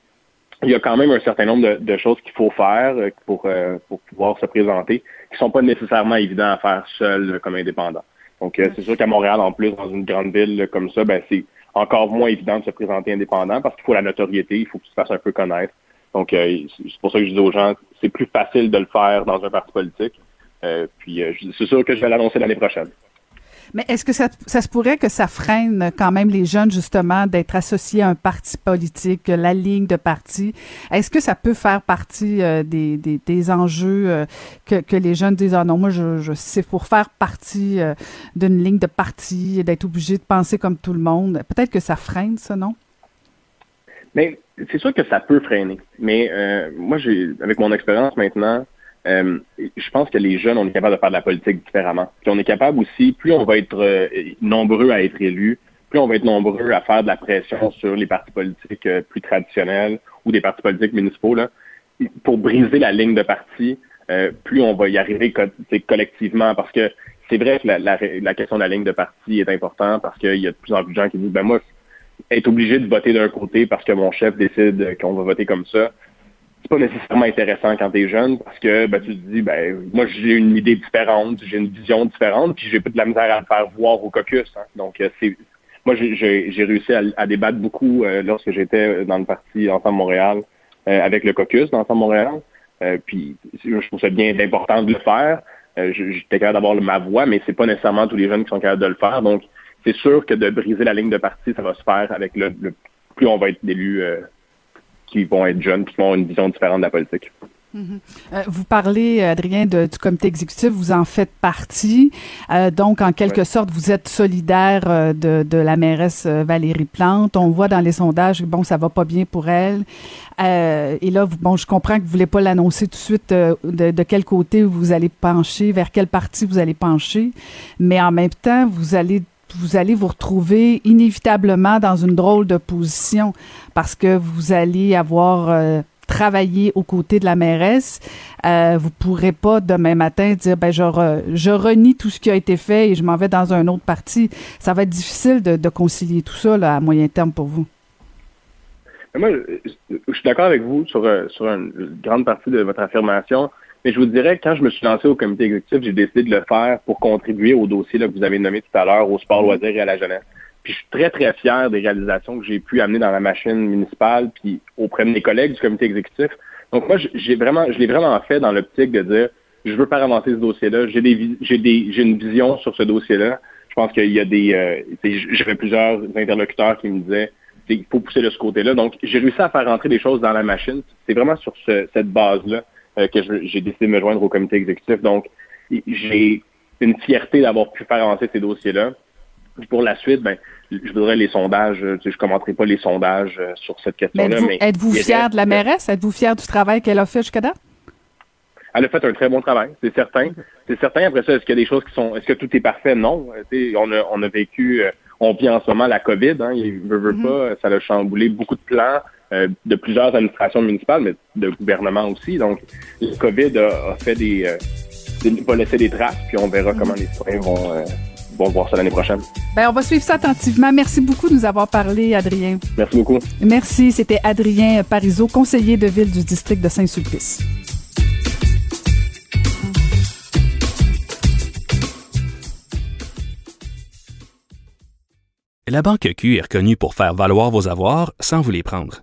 il y a quand même un certain nombre de, choses qu'il faut faire euh, pour, euh, pour pouvoir se présenter, qui sont pas nécessairement évidents à faire seul comme indépendant. Donc, c'est sûr qu'à Montréal, en plus, dans une grande ville comme ça, ben c'est encore moins évident de se présenter indépendant parce qu'il faut la notoriété, il faut que tu te fasses un peu connaître. Donc, euh, c'est pour ça que je dis aux gens, c'est plus facile de le faire dans un parti politique. Euh, puis, euh, c'est sûr que je vais l'annoncer l'année prochaine.
Mais est-ce que ça, ça, se pourrait que ça freine quand même les jeunes, justement, d'être associés à un parti politique, la ligne de parti? Est-ce que ça peut faire partie euh, des, des, des, enjeux euh, que, que, les jeunes disent, ah non, moi, je, je c'est pour faire partie euh, d'une ligne de parti, d'être obligé de penser comme tout le monde? Peut-être que ça freine, ça, non?
Mais c'est sûr que ça peut freiner. Mais moi, j'ai, avec mon expérience maintenant, euh, je pense que les jeunes, on est capable de faire de la politique différemment. Puis on est capable aussi, plus on va être euh, nombreux à être élus, plus on va être nombreux à faire de la pression sur les partis politiques euh, plus traditionnels ou des partis politiques municipaux, là, pour briser la ligne de parti, plus on va y arriver collectivement. Parce que c'est vrai que la, la, question de la ligne de parti est importante parce qu'il y a de plus en plus de gens qui disent, ben moi, être obligé de voter d'un côté parce que mon chef décide qu'on va voter comme ça, c'est pas nécessairement intéressant quand tu es jeune parce que ben, tu te dis ben moi j'ai une idée différente, j'ai une vision différente, puis j'ai pas de la misère à le faire voir au caucus. Hein. Donc euh, c'est moi j'ai réussi à, débattre beaucoup euh, lorsque j'étais dans le parti Ensemble Montréal avec le caucus dans Montréal. puis je trouve ça bien important de le faire. J'étais capable d'avoir ma voix, mais c'est pas nécessairement tous les jeunes qui sont capables de le faire. Donc, c'est sûr que de briser la ligne de parti, ça va se faire avec le, plus on va être d'élus qui vont être jeunes, qui vont avoir une vision différente de la politique.
Mhm. Euh, vous parlez, Adrien, de, du comité exécutif, vous en faites partie. Euh, donc, en quelque sorte, vous êtes solidaire euh, de, de, la mairesse Valérie Plante. On voit dans les sondages, bon, ça va pas bien pour elle. et là, bon, je comprends que vous voulez pas l'annoncer tout de suite de, de, quel côté vous allez pencher, vers quel parti vous allez pencher. Mais en même temps, vous allez vous allez vous retrouver inévitablement dans une drôle de position parce que vous allez avoir travailler aux côtés de la mairesse, euh, vous pourrez pas demain matin dire ben je, je renie tout ce qui a été fait et je m'en vais dans un autre parti. Ça va être difficile de, concilier tout ça à moyen terme pour vous.
moi, je, suis d'accord avec vous sur, euh, sur une grande partie de votre affirmation. Mais je vous dirais, quand je me suis lancé au comité exécutif, j'ai décidé de le faire pour contribuer au dossier là, que vous avez nommé tout à l'heure, au sport loisir et à la jeunesse. Puis je suis très, très fier des réalisations que j'ai pu amener dans la machine municipale, puis auprès de mes collègues du comité exécutif. Donc moi, j'ai vraiment, je l'ai vraiment fait dans l'optique de dire, je veux faire avancer ce dossier-là. J'ai des, j'ai des, j'ai une vision sur ce dossier-là. Je pense qu'il y a des, euh, j'avais plusieurs interlocuteurs qui me disaient, il faut pousser de ce côté-là. Donc j'ai réussi à faire rentrer des choses dans la machine. C'est vraiment sur cette base-là que j'ai décidé de me joindre au comité exécutif. Donc j'ai une fierté d'avoir pu faire avancer ces dossiers-là. Pour la suite, ben, je voudrais les sondages, euh, je ne commenterai pas les sondages euh, sur cette question-là.
Mais êtes-vous fier de la mairesse? Êtes-vous fier du travail qu'elle a fait jusqu'à date?
Elle a fait un très bon travail, c'est certain. C'est certain. Après ça, est-ce qu'il y a des choses qui sont. Est-ce que tout est parfait? Non. on, a, on a vécu. Euh, on vit en ce moment la COVID. Hein, il veut, veut mm-hmm. pas. Ça a chamboulé beaucoup de plans de plusieurs administrations municipales, mais de gouvernement aussi. Donc, le COVID a, fait des. va laisser des traces, puis on verra comment les citoyens vont bon voir ça l'année prochaine.
Ben, on va suivre ça attentivement. Merci beaucoup de nous avoir parlé, Adrien.
Merci beaucoup.
Merci. C'était Adrien Parizeau, conseiller de ville du district de Saint-Sulpice.
La Banque Q est reconnue pour faire valoir vos avoirs sans vous les prendre.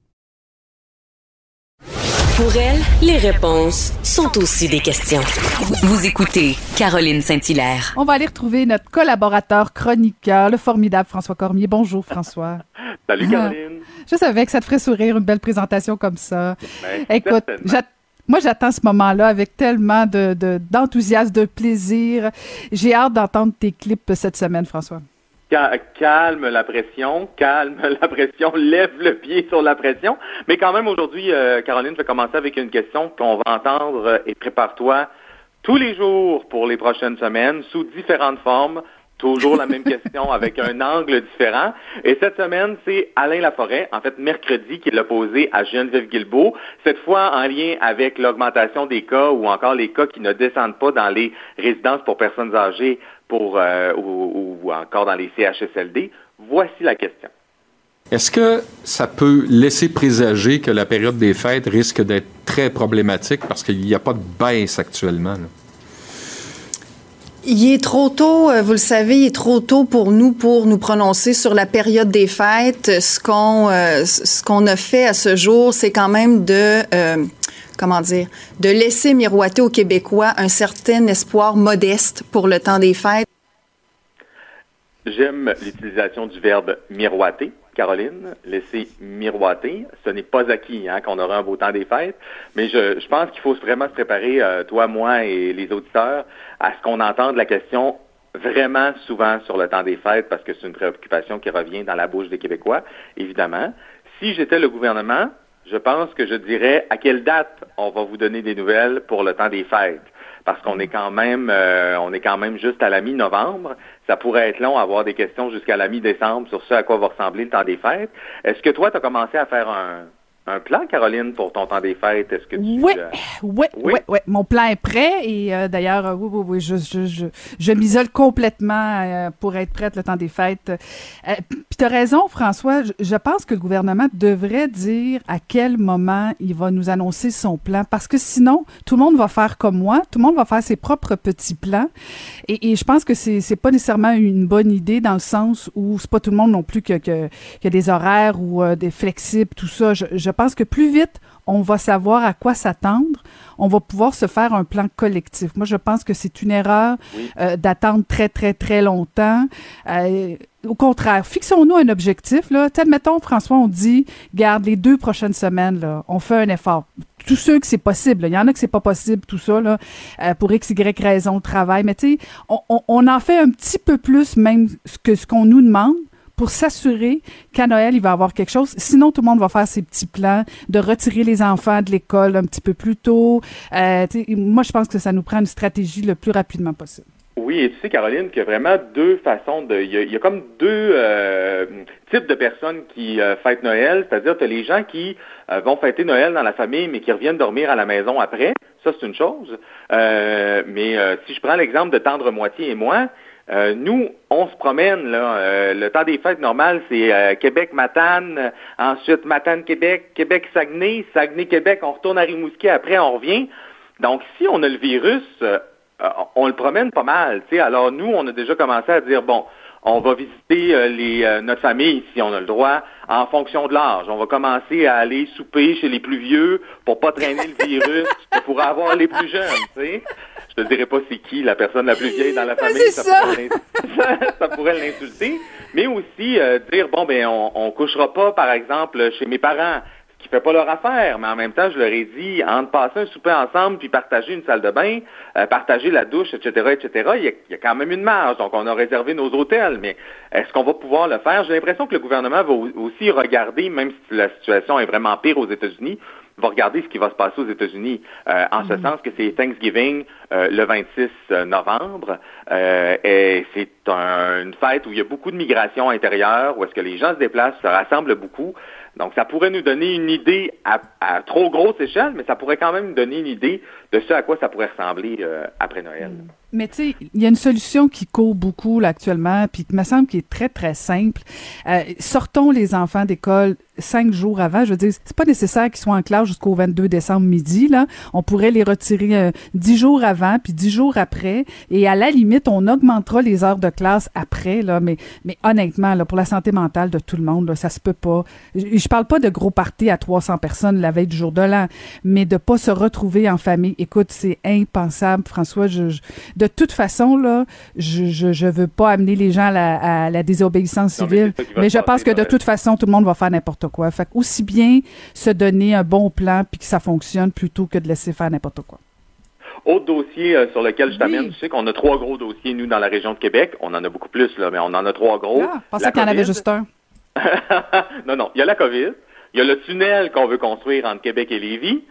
Pour elle, les réponses sont aussi des questions. Vous écoutez Caroline Saint-Hilaire.
On va aller retrouver notre collaborateur chroniqueur, le formidable François Cormier. Bonjour François.
Salut Caroline.
Je savais que ça te ferait sourire une belle présentation comme ça. Ben, Écoute, moi, j'attends ce moment-là avec tellement d'enthousiasme, de, de plaisir. J'ai hâte d'entendre tes clips cette semaine, François
calme la pression, calme la pression, lève le pied sur la pression. Mais quand même, aujourd'hui, euh, Caroline, je vais commencer avec une question qu'on va entendre euh, et prépare-toi tous les jours pour les prochaines semaines sous différentes formes. Toujours la même question avec un angle différent. Et cette semaine, c'est Alain Laforêt, en fait mercredi, qui l'a posé à Geneviève Guilbeault, cette fois en lien avec l'augmentation des cas ou encore les cas qui ne descendent pas dans les résidences pour personnes âgées pour, euh, ou, ou encore dans les CHSLD. Voici la question.
Est-ce que ça peut laisser présager que la période des fêtes risque d'être très problématique parce qu'il n'y a pas de baisse actuellement? Là?
Il est trop tôt, euh, vous le savez, il est trop tôt pour nous pour nous prononcer sur la période des fêtes. Ce qu'on euh, ce qu'on a fait à ce jour, c'est quand même de euh, comment dire, de laisser miroiter aux Québécois un certain espoir modeste pour le temps des fêtes.
J'aime l'utilisation du verbe miroiter. Caroline, laisser miroiter. Ce n'est pas acquis hein, qu'on aura un beau temps des fêtes, mais je, pense qu'il faut vraiment se préparer, euh, toi, moi et les auditeurs, à ce qu'on entende la question vraiment souvent sur le temps des fêtes, parce que c'est une préoccupation qui revient dans la bouche des Québécois, évidemment. Si j'étais le gouvernement, je pense que je dirais à quelle date on va vous donner des nouvelles pour le temps des fêtes parce qu'on est quand même euh, on est quand même juste à la mi-novembre. Ça pourrait être long avoir des questions jusqu'à la mi-décembre sur ce à quoi va ressembler le temps des fêtes. Est-ce que toi, tu as commencé à faire un, un plan, Caroline, pour ton temps des fêtes? Est-ce que tu...
Oui, oui, oui, oui. Mon plan est prêt et euh, d'ailleurs, euh, oui, oui, oui, je, je, je, je m'isole complètement euh, pour être prête le temps des fêtes. Puis tu as raison, François. Je, pense que le gouvernement devrait dire à quel moment il va nous annoncer son plan parce que sinon, tout le monde va faire comme moi. Tout le monde va faire ses propres petits plans. Et, et je pense que c'est, c'est pas nécessairement une bonne idée dans le sens où c'est pas tout le monde non plus que, que des horaires ou des flexibles, tout ça. Je, je pense que plus vite on va savoir à quoi s'attendre, on va pouvoir se faire un plan collectif. Moi, je pense que c'est une erreur euh, d'attendre très, très, très longtemps. Euh, au contraire, fixons-nous un objectif. Là. Admettons, François, on dit, garde les deux prochaines semaines, là, on fait un effort. Tous ceux que c'est possible, il y en a que c'est pas possible, tout ça, là, euh, pour X, Y raison de travail. Mais tu sais, on, on, en fait un petit peu plus même que ce qu'on nous demande pour s'assurer qu'à Noël, il va y avoir quelque chose. Sinon, tout le monde va faire ses petits plans de retirer les enfants de l'école un petit peu plus tôt. Euh, moi, je pense que ça nous prend une stratégie le plus rapidement possible.
Oui, et tu sais, Caroline, qu'il y a vraiment deux façons de. Il y a, comme deux euh, types de personnes qui euh, fêtent Noël, c'est-à-dire tu as les gens qui vont fêter Noël dans la famille, mais qui reviennent dormir à la maison après. Ça, c'est une chose. mais si je prends l'exemple de Tendre Moitié et moi, euh, nous, on se promène, là. Euh, le temps des fêtes normal, c'est euh, Québec-Matane, ensuite Matane-Québec, Québec-Saguenay, Saguenay-Québec, on retourne à Rimouski, après on revient. Donc, si on a le virus, on le promène pas mal, tu sais. Alors, nous, on a déjà commencé à dire, bon, on va visiter les, notre famille, si on a le droit, en fonction de l'âge. On va commencer à aller souper chez les plus vieux pour pas traîner le virus, pour avoir les plus jeunes, tu sais. Je te dirais pas c'est qui la personne la plus vieille dans la famille, ça, Pourrait l'insulter, mais aussi euh, dire bon ben on, on couchera pas par exemple chez mes parents, qui fait pas leur affaire, mais en même temps je leur ai dit entre passer un souper ensemble puis partager une salle de bain, euh, partager la douche, etc., etc. Il y, a, il y, a, quand même une marge, donc on a réservé nos hôtels, mais est-ce qu'on va pouvoir le faire? J'ai l'impression que le gouvernement va aussi regarder, même si la situation est vraiment pire aux États-Unis va regarder ce qui va se passer aux États-Unis, euh, en ce mm. sens que c'est Thanksgiving euh, le 26 euh, novembre, et c'est une fête où il y a beaucoup de migration intérieure, où est-ce que les gens se déplacent, se rassemblent beaucoup. Donc, ça pourrait nous donner une idée à, trop grosse échelle, mais ça pourrait quand même nous donner une idée de ce à quoi ça pourrait ressembler après Noël. Mm.
Mais tu sais, il y a une solution qui court beaucoup actuellement, puis qui me semble qui est très, très simple. Euh, sortons les enfants d'école cinq jours avant. Je veux dire, c'est pas nécessaire qu'ils soient en classe jusqu'au 22 décembre midi. Là, on pourrait les retirer euh, dix jours avant, puis dix jours après, et à la limite, on augmentera les heures de classe après. Là, mais, mais honnêtement, là, pour la santé mentale de tout le monde, là, ça se peut pas. Je, je parle pas de gros parties à 300 personnes la veille du jour de l'an, mais de pas se retrouver en famille. Écoute, c'est impensable, François. Je de toute façon, là, je, je, je veux pas amener les gens à la, à la désobéissance civile, mais, je pense que de toute façon, tout le monde va faire n'importe quoi. Fait aussi bien se donner un bon plan puis que ça fonctionne plutôt que de laisser faire n'importe quoi.
Autre dossier euh, sur lequel je t'amène, tu sais qu'on a trois gros dossiers, nous, dans la région de Québec. On en a beaucoup plus, là, mais on en a trois gros.
Ah, je pensais qu'il y en avait juste un.
non, non. Il y a la COVID. Il y a le tunnel qu'on veut construire entre Québec et Lévis.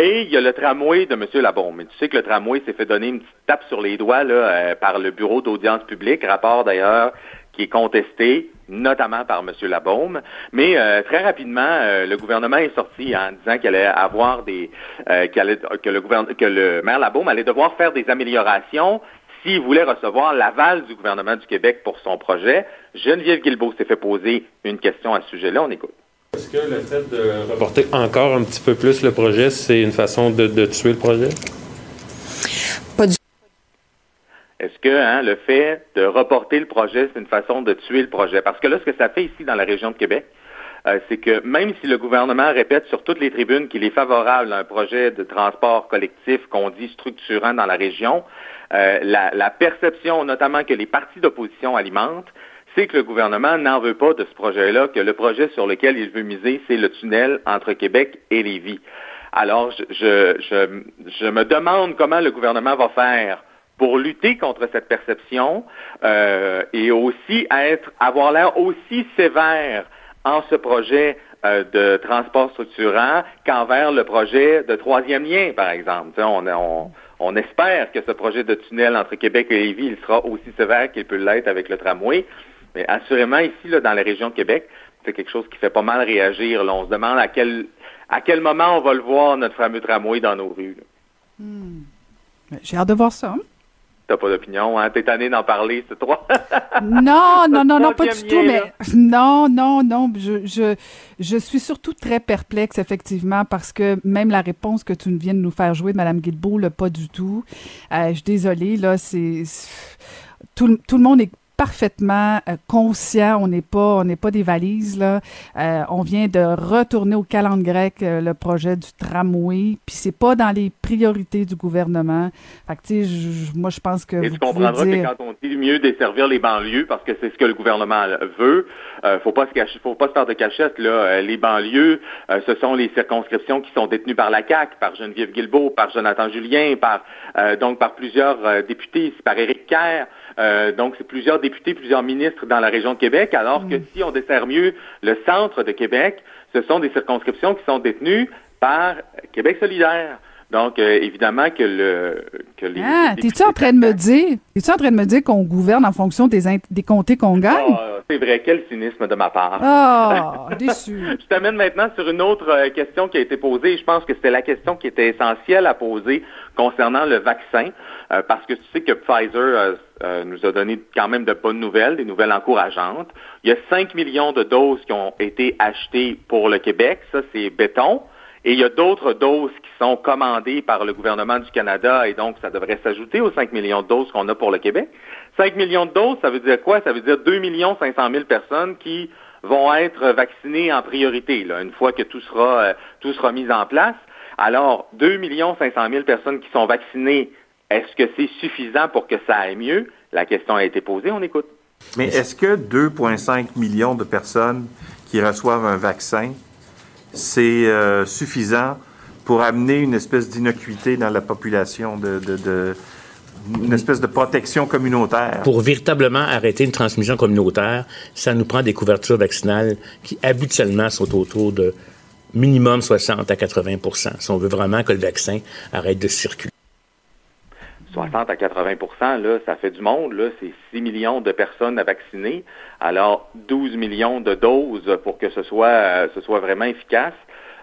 Et il y a le tramway de M. Labaume. Mais tu sais que le tramway s'est fait donner une petite tape sur les doigts là, euh, par le Bureau d'audience publique, rapport d'ailleurs qui est contesté, notamment par M. Labaume. Mais euh, très rapidement, euh, le gouvernement est sorti en disant qu'il allait avoir des que le que le maire Labaume allait devoir faire des améliorations s'il voulait recevoir l'aval du gouvernement du Québec pour son projet. Geneviève Guilbeault s'est fait poser une question à ce sujet-là. On écoute.
Est-ce que le fait de reporter encore un petit peu plus le projet, c'est une façon de, tuer le projet?
Pas du
est-ce que hein, le fait de reporter le projet, c'est une façon de tuer le projet? Parce que là, ce que ça fait ici dans la région de Québec, euh, c'est que même si le gouvernement répète sur toutes les tribunes qu'il est favorable à un projet de transport collectif qu'on dit structurant dans la région, euh, la, la, perception notamment que les partis d'opposition alimentent, que le gouvernement n'en veut pas de ce projet-là, que le projet sur lequel il veut miser, c'est le tunnel entre Québec et Lévis. Alors, je, je, je, me demande comment le gouvernement va faire pour lutter contre cette perception euh, et aussi être, avoir l'air aussi sévère en ce projet euh, de transport structurant qu'envers le projet de troisième lien, par exemple. On, on, on, espère que ce projet de tunnel entre Québec et Lévis, il sera aussi sévère qu'il peut l'être avec le tramway. Mais assurément, ici, là, dans la région de Québec, c'est quelque chose qui fait pas mal réagir. Là. On se demande à quel à quel moment on va le voir, notre fameux tramway dans nos rues.
Hmm. J'ai hâte de voir ça. Hein.
T'as pas d'opinion, hein? T'es tanné d'en parler, c'est toi?
non, non, non, non, pas du tout, mais non, non, non. Je, je, je suis surtout très perplexe, effectivement, parce que même la réponse que tu viens de nous faire jouer de Mme Guilbeault, pas du tout. Euh, je suis désolée, là, c'est. Tout, tout le monde est parfaitement euh, conscient. On n'est pas, on n'est pas des valises là. Euh, on vient de retourner au calendrier grec euh, le projet du tramway, puis c'est pas dans les priorités du gouvernement. Fait que tu sais, moi je pense que
Et
vous
tu comprendras
dire...
que quand on dit mieux desservir les banlieues, parce que c'est ce que le gouvernement veut, euh, faut pas se cacher, faut pas se faire de cachette là. les banlieues, ce sont les circonscriptions qui sont détenues par la CAC, par Geneviève Guilbeault, par Jonathan Julien, par donc par plusieurs députés, par Éric Kerr. Donc c'est plusieurs députés, plusieurs ministres dans la région de Québec, alors que si on dessert mieux le centre de Québec, ce sont des circonscriptions qui sont détenues par Québec solidaire. Donc, euh, évidemment que le que les.
Ah, t'es-tu en train de me dire, es-tu en train de me dire qu'on gouverne en fonction des, des comtés qu'on gagne?
Ah, c'est vrai, quel cynisme de ma part.
Ah, déçu.
Je t'amène maintenant sur une autre euh, question qui a été posée. Je pense que c'était la question qui était essentielle à poser concernant le vaccin, euh, parce que tu sais que Pfizer nous a donné quand même de bonnes nouvelles, des nouvelles encourageantes. Il y a 5 millions de doses qui ont été achetées pour le Québec. Ça, c'est béton. Et il y a d'autres doses qui sont commandées par le gouvernement du Canada et donc ça devrait s'ajouter aux 5 millions de doses qu'on a pour le Québec. 5 millions de doses, ça veut dire quoi? Ça veut dire 2 500 000 personnes qui vont être vaccinées en priorité, là, une fois que tout sera, euh, tout sera mis en place. Alors, 2 500 000 personnes qui sont vaccinées, est-ce que c'est suffisant pour que ça aille mieux? La question a été posée, on écoute.
Mais est-ce que 2,5 millions de personnes qui reçoivent un vaccin c'est euh, suffisant pour amener une espèce d'innocuité dans la population, de, une espèce de protection communautaire?
Pour véritablement arrêter une transmission communautaire, ça nous prend des couvertures vaccinales qui habituellement sont autour de minimum 60 à 80 si on veut vraiment que le vaccin arrête de circuler.
60 à 80 là, ça fait du monde, là, c'est 6 millions de personnes à vacciner. Alors, 12 millions de doses pour que ce soit, euh, ce soit vraiment efficace.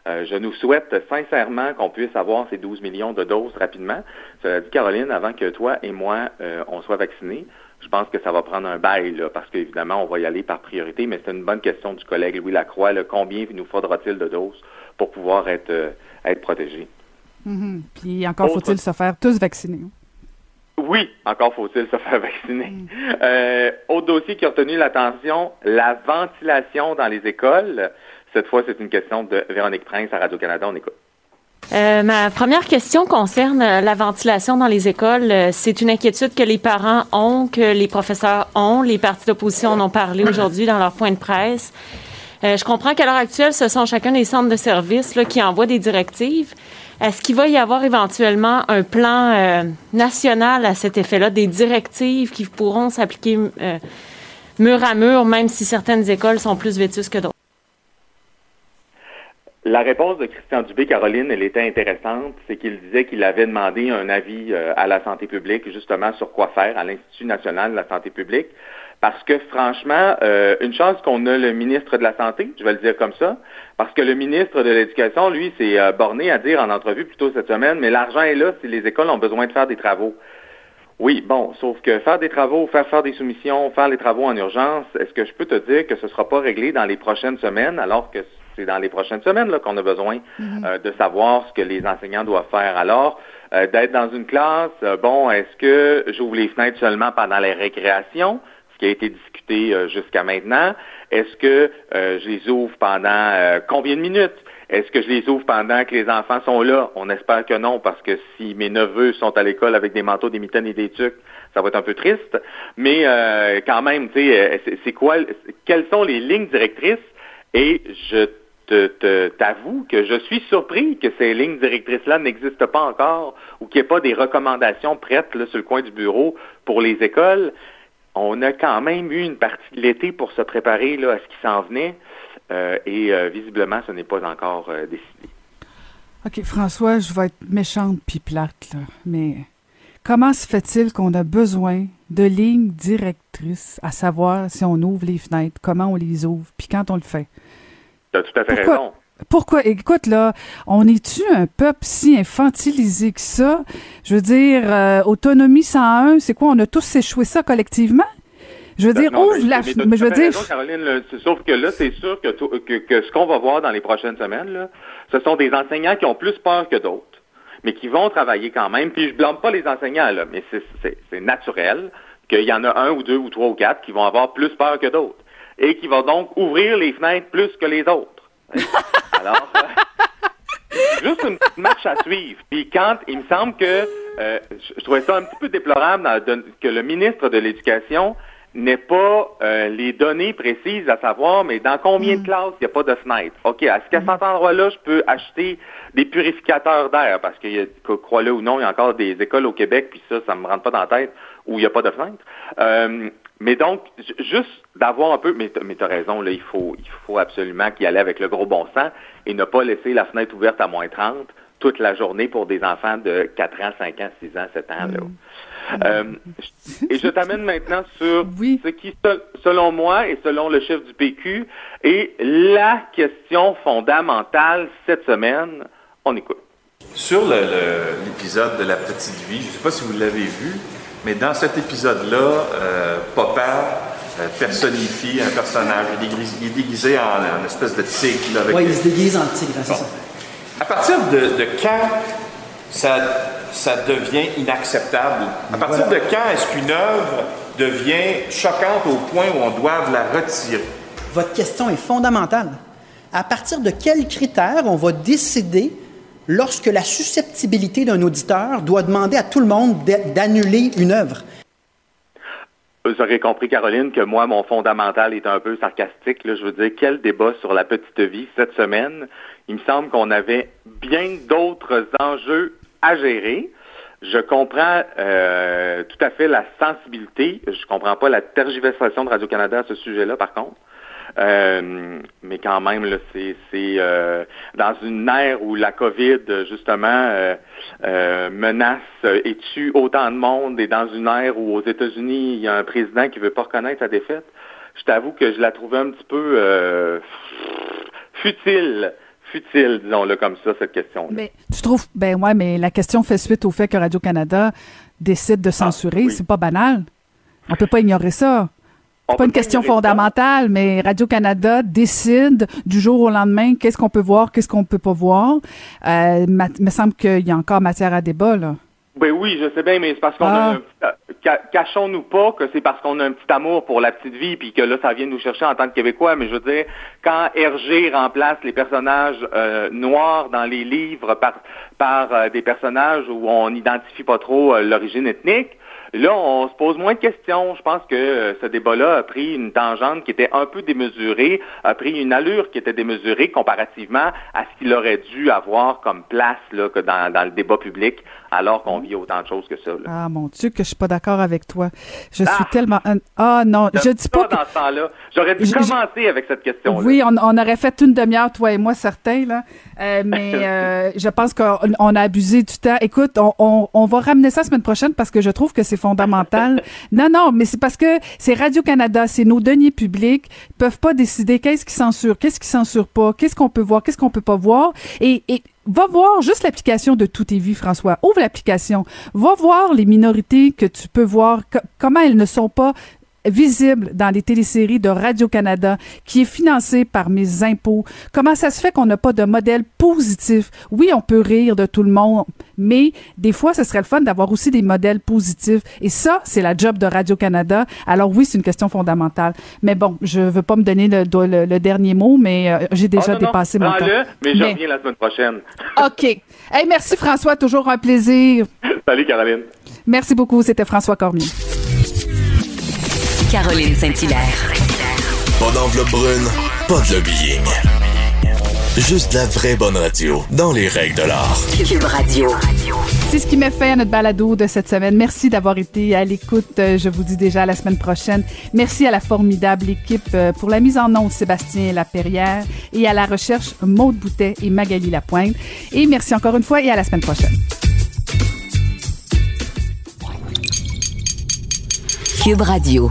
Euh, je nous souhaite sincèrement qu'on puisse avoir ces 12 millions de doses rapidement. Cela dit, Caroline, avant que toi et moi, euh, on soit vaccinés, je pense que ça va prendre un bail, là, parce qu'évidemment, on va y aller par priorité, mais c'est une bonne question du collègue Louis Lacroix. Là, combien nous faudra-t-il de doses pour pouvoir être, être protégés?
Mm-hmm. Puis encore faut-il se faire tous vacciner.
Oui, encore faut-il se faire vacciner. Euh, autre dossier qui a retenu l'attention, la ventilation dans les écoles. Cette fois, c'est une question de Véronique Prince à Radio-Canada. On écoute.
Euh, ma première question concerne la ventilation dans les écoles. C'est une inquiétude que les parents ont, que les professeurs ont. Les partis d'opposition en ont parlé aujourd'hui dans leur point de presse. Euh, je comprends qu'à l'heure actuelle, ce sont chacun des centres de services qui envoient des directives. Est-ce qu'il va y avoir éventuellement un plan euh, national à cet effet-là, des directives qui pourront s'appliquer euh, mur à mur, même si certaines écoles sont plus vétustes que d'autres?
La réponse de Christian Dubé, Caroline, elle était intéressante. C'est qu'il disait qu'il avait demandé un avis euh, à la santé publique, justement, sur quoi faire à l'Institut national de la santé publique. Parce que franchement, euh, une chance qu'on a le ministre de la Santé, je vais le dire comme ça, parce que le ministre de l'Éducation, lui, s'est euh, borné à dire en entrevue plus tôt cette semaine, mais l'argent est là si les écoles ont besoin de faire des travaux. Oui, bon, sauf que faire des travaux, faire faire des soumissions, faire les travaux en urgence, est-ce que je peux te dire que ce ne sera pas réglé dans les prochaines semaines, alors que c'est dans les prochaines semaines qu'on a besoin mm-hmm. euh, de savoir ce que les enseignants doivent faire? Alors, d'être dans une classe, bon, est-ce que j'ouvre les fenêtres seulement pendant les récréations? Ce qui a été discuté euh, jusqu'à maintenant. Est-ce que euh, je les ouvre pendant euh, combien de minutes? Est-ce que je les ouvre pendant que les enfants sont là? On espère que non, parce que si mes neveux sont à l'école avec des manteaux, des mitaines et des tucs, ça va être un peu triste. Mais quand même, tu sais, c'est quoi, quelles sont les lignes directrices? Et je t'avoue que je suis surpris que ces lignes directrices-là n'existent pas encore ou qu'il n'y ait pas des recommandations prêtes là, sur le coin du bureau pour les écoles on a quand même eu une partie de l'été pour se préparer là, à ce qui s'en venait. Euh, et euh, visiblement, ce n'est pas encore euh, décidé.
OK, François, je vais être méchante puis plate, là, mais comment se fait-il qu'on a besoin de lignes directrices à savoir si on ouvre les fenêtres, comment on les ouvre, puis quand on le fait?
Tu as tout à fait
Pourquoi?
raison.
Pourquoi? Écoute, là, on est-tu un peuple si infantilisé que ça? Je veux dire, euh, autonomie 101, c'est quoi? On a tous échoué ça collectivement? Je veux dire,
Ben Non,
ouvre
mais-
la...
mais
Mais je veux dire...
raison, Caroline, là, sauf que là, c'est sûr que, tout- que, que ce qu'on va voir dans les prochaines semaines, là, ce sont des enseignants qui ont plus peur que d'autres, mais qui vont travailler quand même. Puis je blâme pas les enseignants, là, mais c'est naturel qu'il y en a un ou deux ou trois ou quatre qui vont avoir plus peur que d'autres et qui vont donc ouvrir les fenêtres plus que les autres. Alors, euh, juste une petite marche à suivre. Puis quand il me semble que euh, je, trouvais ça un petit peu déplorable dans- de- que le ministre de l'Éducation n'ait pas euh, les données précises à savoir, mais dans combien de classes il n'y a pas de fenêtre. OK, est-ce qu'à cet endroit-là, je peux acheter des purificateurs d'air? Parce que, crois-le ou non, il y a encore des écoles au Québec, puis ça, ça me rentre pas dans la tête, où il n'y a pas de fenêtre. Euh, mais donc, ju- juste d'avoir un peu, mais tu as raison, là, il faut, il faut absolument qu'il y allait avec le gros bon sens et ne pas laisser la fenêtre ouverte à moins 30 toute la journée pour des enfants de 4 ans, 5 ans, 6 ans, 7 ans. Là. Euh, et je t'amène maintenant sur ce qui, se- selon moi et selon le chef du PQ, est la question fondamentale cette semaine. On écoute.
Sur l'épisode de la petite vie, je ne sais pas si vous l'avez vu, mais dans cet épisode-là, euh, Papa euh, personnifie un personnage. Il est déguisé, il est déguisé en, en espèce de tigre.
Oui, il se déguise en tigre, c'est ça.
À partir de, de quand ça, ça devient inacceptable? À partir de quand est-ce qu'une œuvre devient choquante au point où on doit la retirer?
Votre question est fondamentale. À partir de quels critères on va décider lorsque la susceptibilité d'un auditeur doit demander à tout le monde d'a- d'annuler une œuvre?
Vous aurez compris, Caroline, que moi, mon fondamental est un peu sarcastique. Je veux dire, quel débat sur la petite vie cette semaine? Il me semble qu'on avait bien d'autres enjeux à gérer. Je comprends euh, tout à fait la sensibilité. Je comprends pas la tergiversation de Radio-Canada à ce sujet-là, par contre. Euh, mais quand même, là, c'est, c'est euh, dans une ère où la COVID, justement, euh, euh, menace et tue autant de monde, et dans une ère où aux États-Unis, il y a un président qui veut pas reconnaître sa défaite, je t'avoue que je la trouvais un petit peu euh, futile, futile, disons-le comme ça, cette question.
Mais tu trouves, ben ouais, mais la question fait suite au fait que Radio-Canada décide
Ah,
de censurer. C'est pas banal. On peut pas ignorer ça. C'est pas une question fondamentale, mais Radio-Canada décide du jour au lendemain qu'est-ce qu'on peut voir, qu'est-ce qu'on peut pas voir. Euh, me semble qu'il y a encore matière à débat, là.
Ben oui, je sais bien, mais c'est parce qu'on
Ah.
a un petit- euh, ca- cachons-nous pas que c'est parce qu'on a un petit amour pour la petite vie, puis que là, ça vient nous chercher en tant que Québécois. Mais je veux dire, quand Hergé remplace les personnages euh, noirs dans les livres par par euh, des personnages où on n'identifie pas trop l'origine ethnique, là, on se pose moins de questions. Je pense que euh, ce débat-là a pris une tangente qui était un peu démesurée, a pris une allure qui était démesurée comparativement à ce qu'il aurait dû avoir comme place là, que dans, dans le débat public, alors qu'on vit autant de choses que ça. là.
Ah mon Dieu, que je suis pas d'accord avec toi. Je suis tellement. Ah non, je dis pas. que-
dans ce temps-là. J'aurais dû
Je- je-
commencer avec cette question-là.
Oui, on, on aurait fait une demi-heure, toi et moi, certains, là. Euh, mais euh, je pense qu'on on a abusé du temps. Écoute, on, on, on va ramener ça la semaine prochaine parce que je trouve que c'est non, non, mais c'est parce que c'est Radio-Canada, c'est nos deniers publics. Ils peuvent pas décider qu'est-ce qui censure, qu'est-ce qui censure pas, qu'est-ce qu'on peut voir, qu'est-ce qu'on peut pas voir. Et, va voir juste l'application de Tout est vie, François. Ouvre l'application. Va voir les minorités que tu peux voir, co- comment elles ne sont pas visible dans les téléséries de Radio-Canada, qui est financé par mes impôts. Comment ça se fait qu'on n'a pas de modèle positif? Oui, on peut rire de tout le monde, mais des fois, ce serait le fun d'avoir aussi des modèles positifs. Et ça, c'est la job de Radio-Canada. Alors oui, c'est une question fondamentale. Mais bon, je veux pas me donner le, le- le dernier mot, mais euh, j'ai déjà
Ah, non, non,
dépassé mon temps.
mais je
Mais-
reviens la semaine prochaine.
OK. Hey, merci François, toujours un plaisir.
Salut, Caroline.
Merci beaucoup, c'était François Cormier.
Caroline Saint-Hilaire.
Pas d'enveloppe brune, pas de lobbying. Juste de la vraie bonne radio, dans les règles de l'art.
Cube Radio.
C'est ce qui met fin à notre balado de cette semaine. Merci d'avoir été à l'écoute. Euh, Je vous dis déjà à la semaine prochaine. Merci à la formidable équipe euh, pour la mise en onde Sébastien Laperrière et à la recherche Maude Boutet et Magali Lapointe. Et merci encore une fois et à la semaine prochaine.
Cube Radio.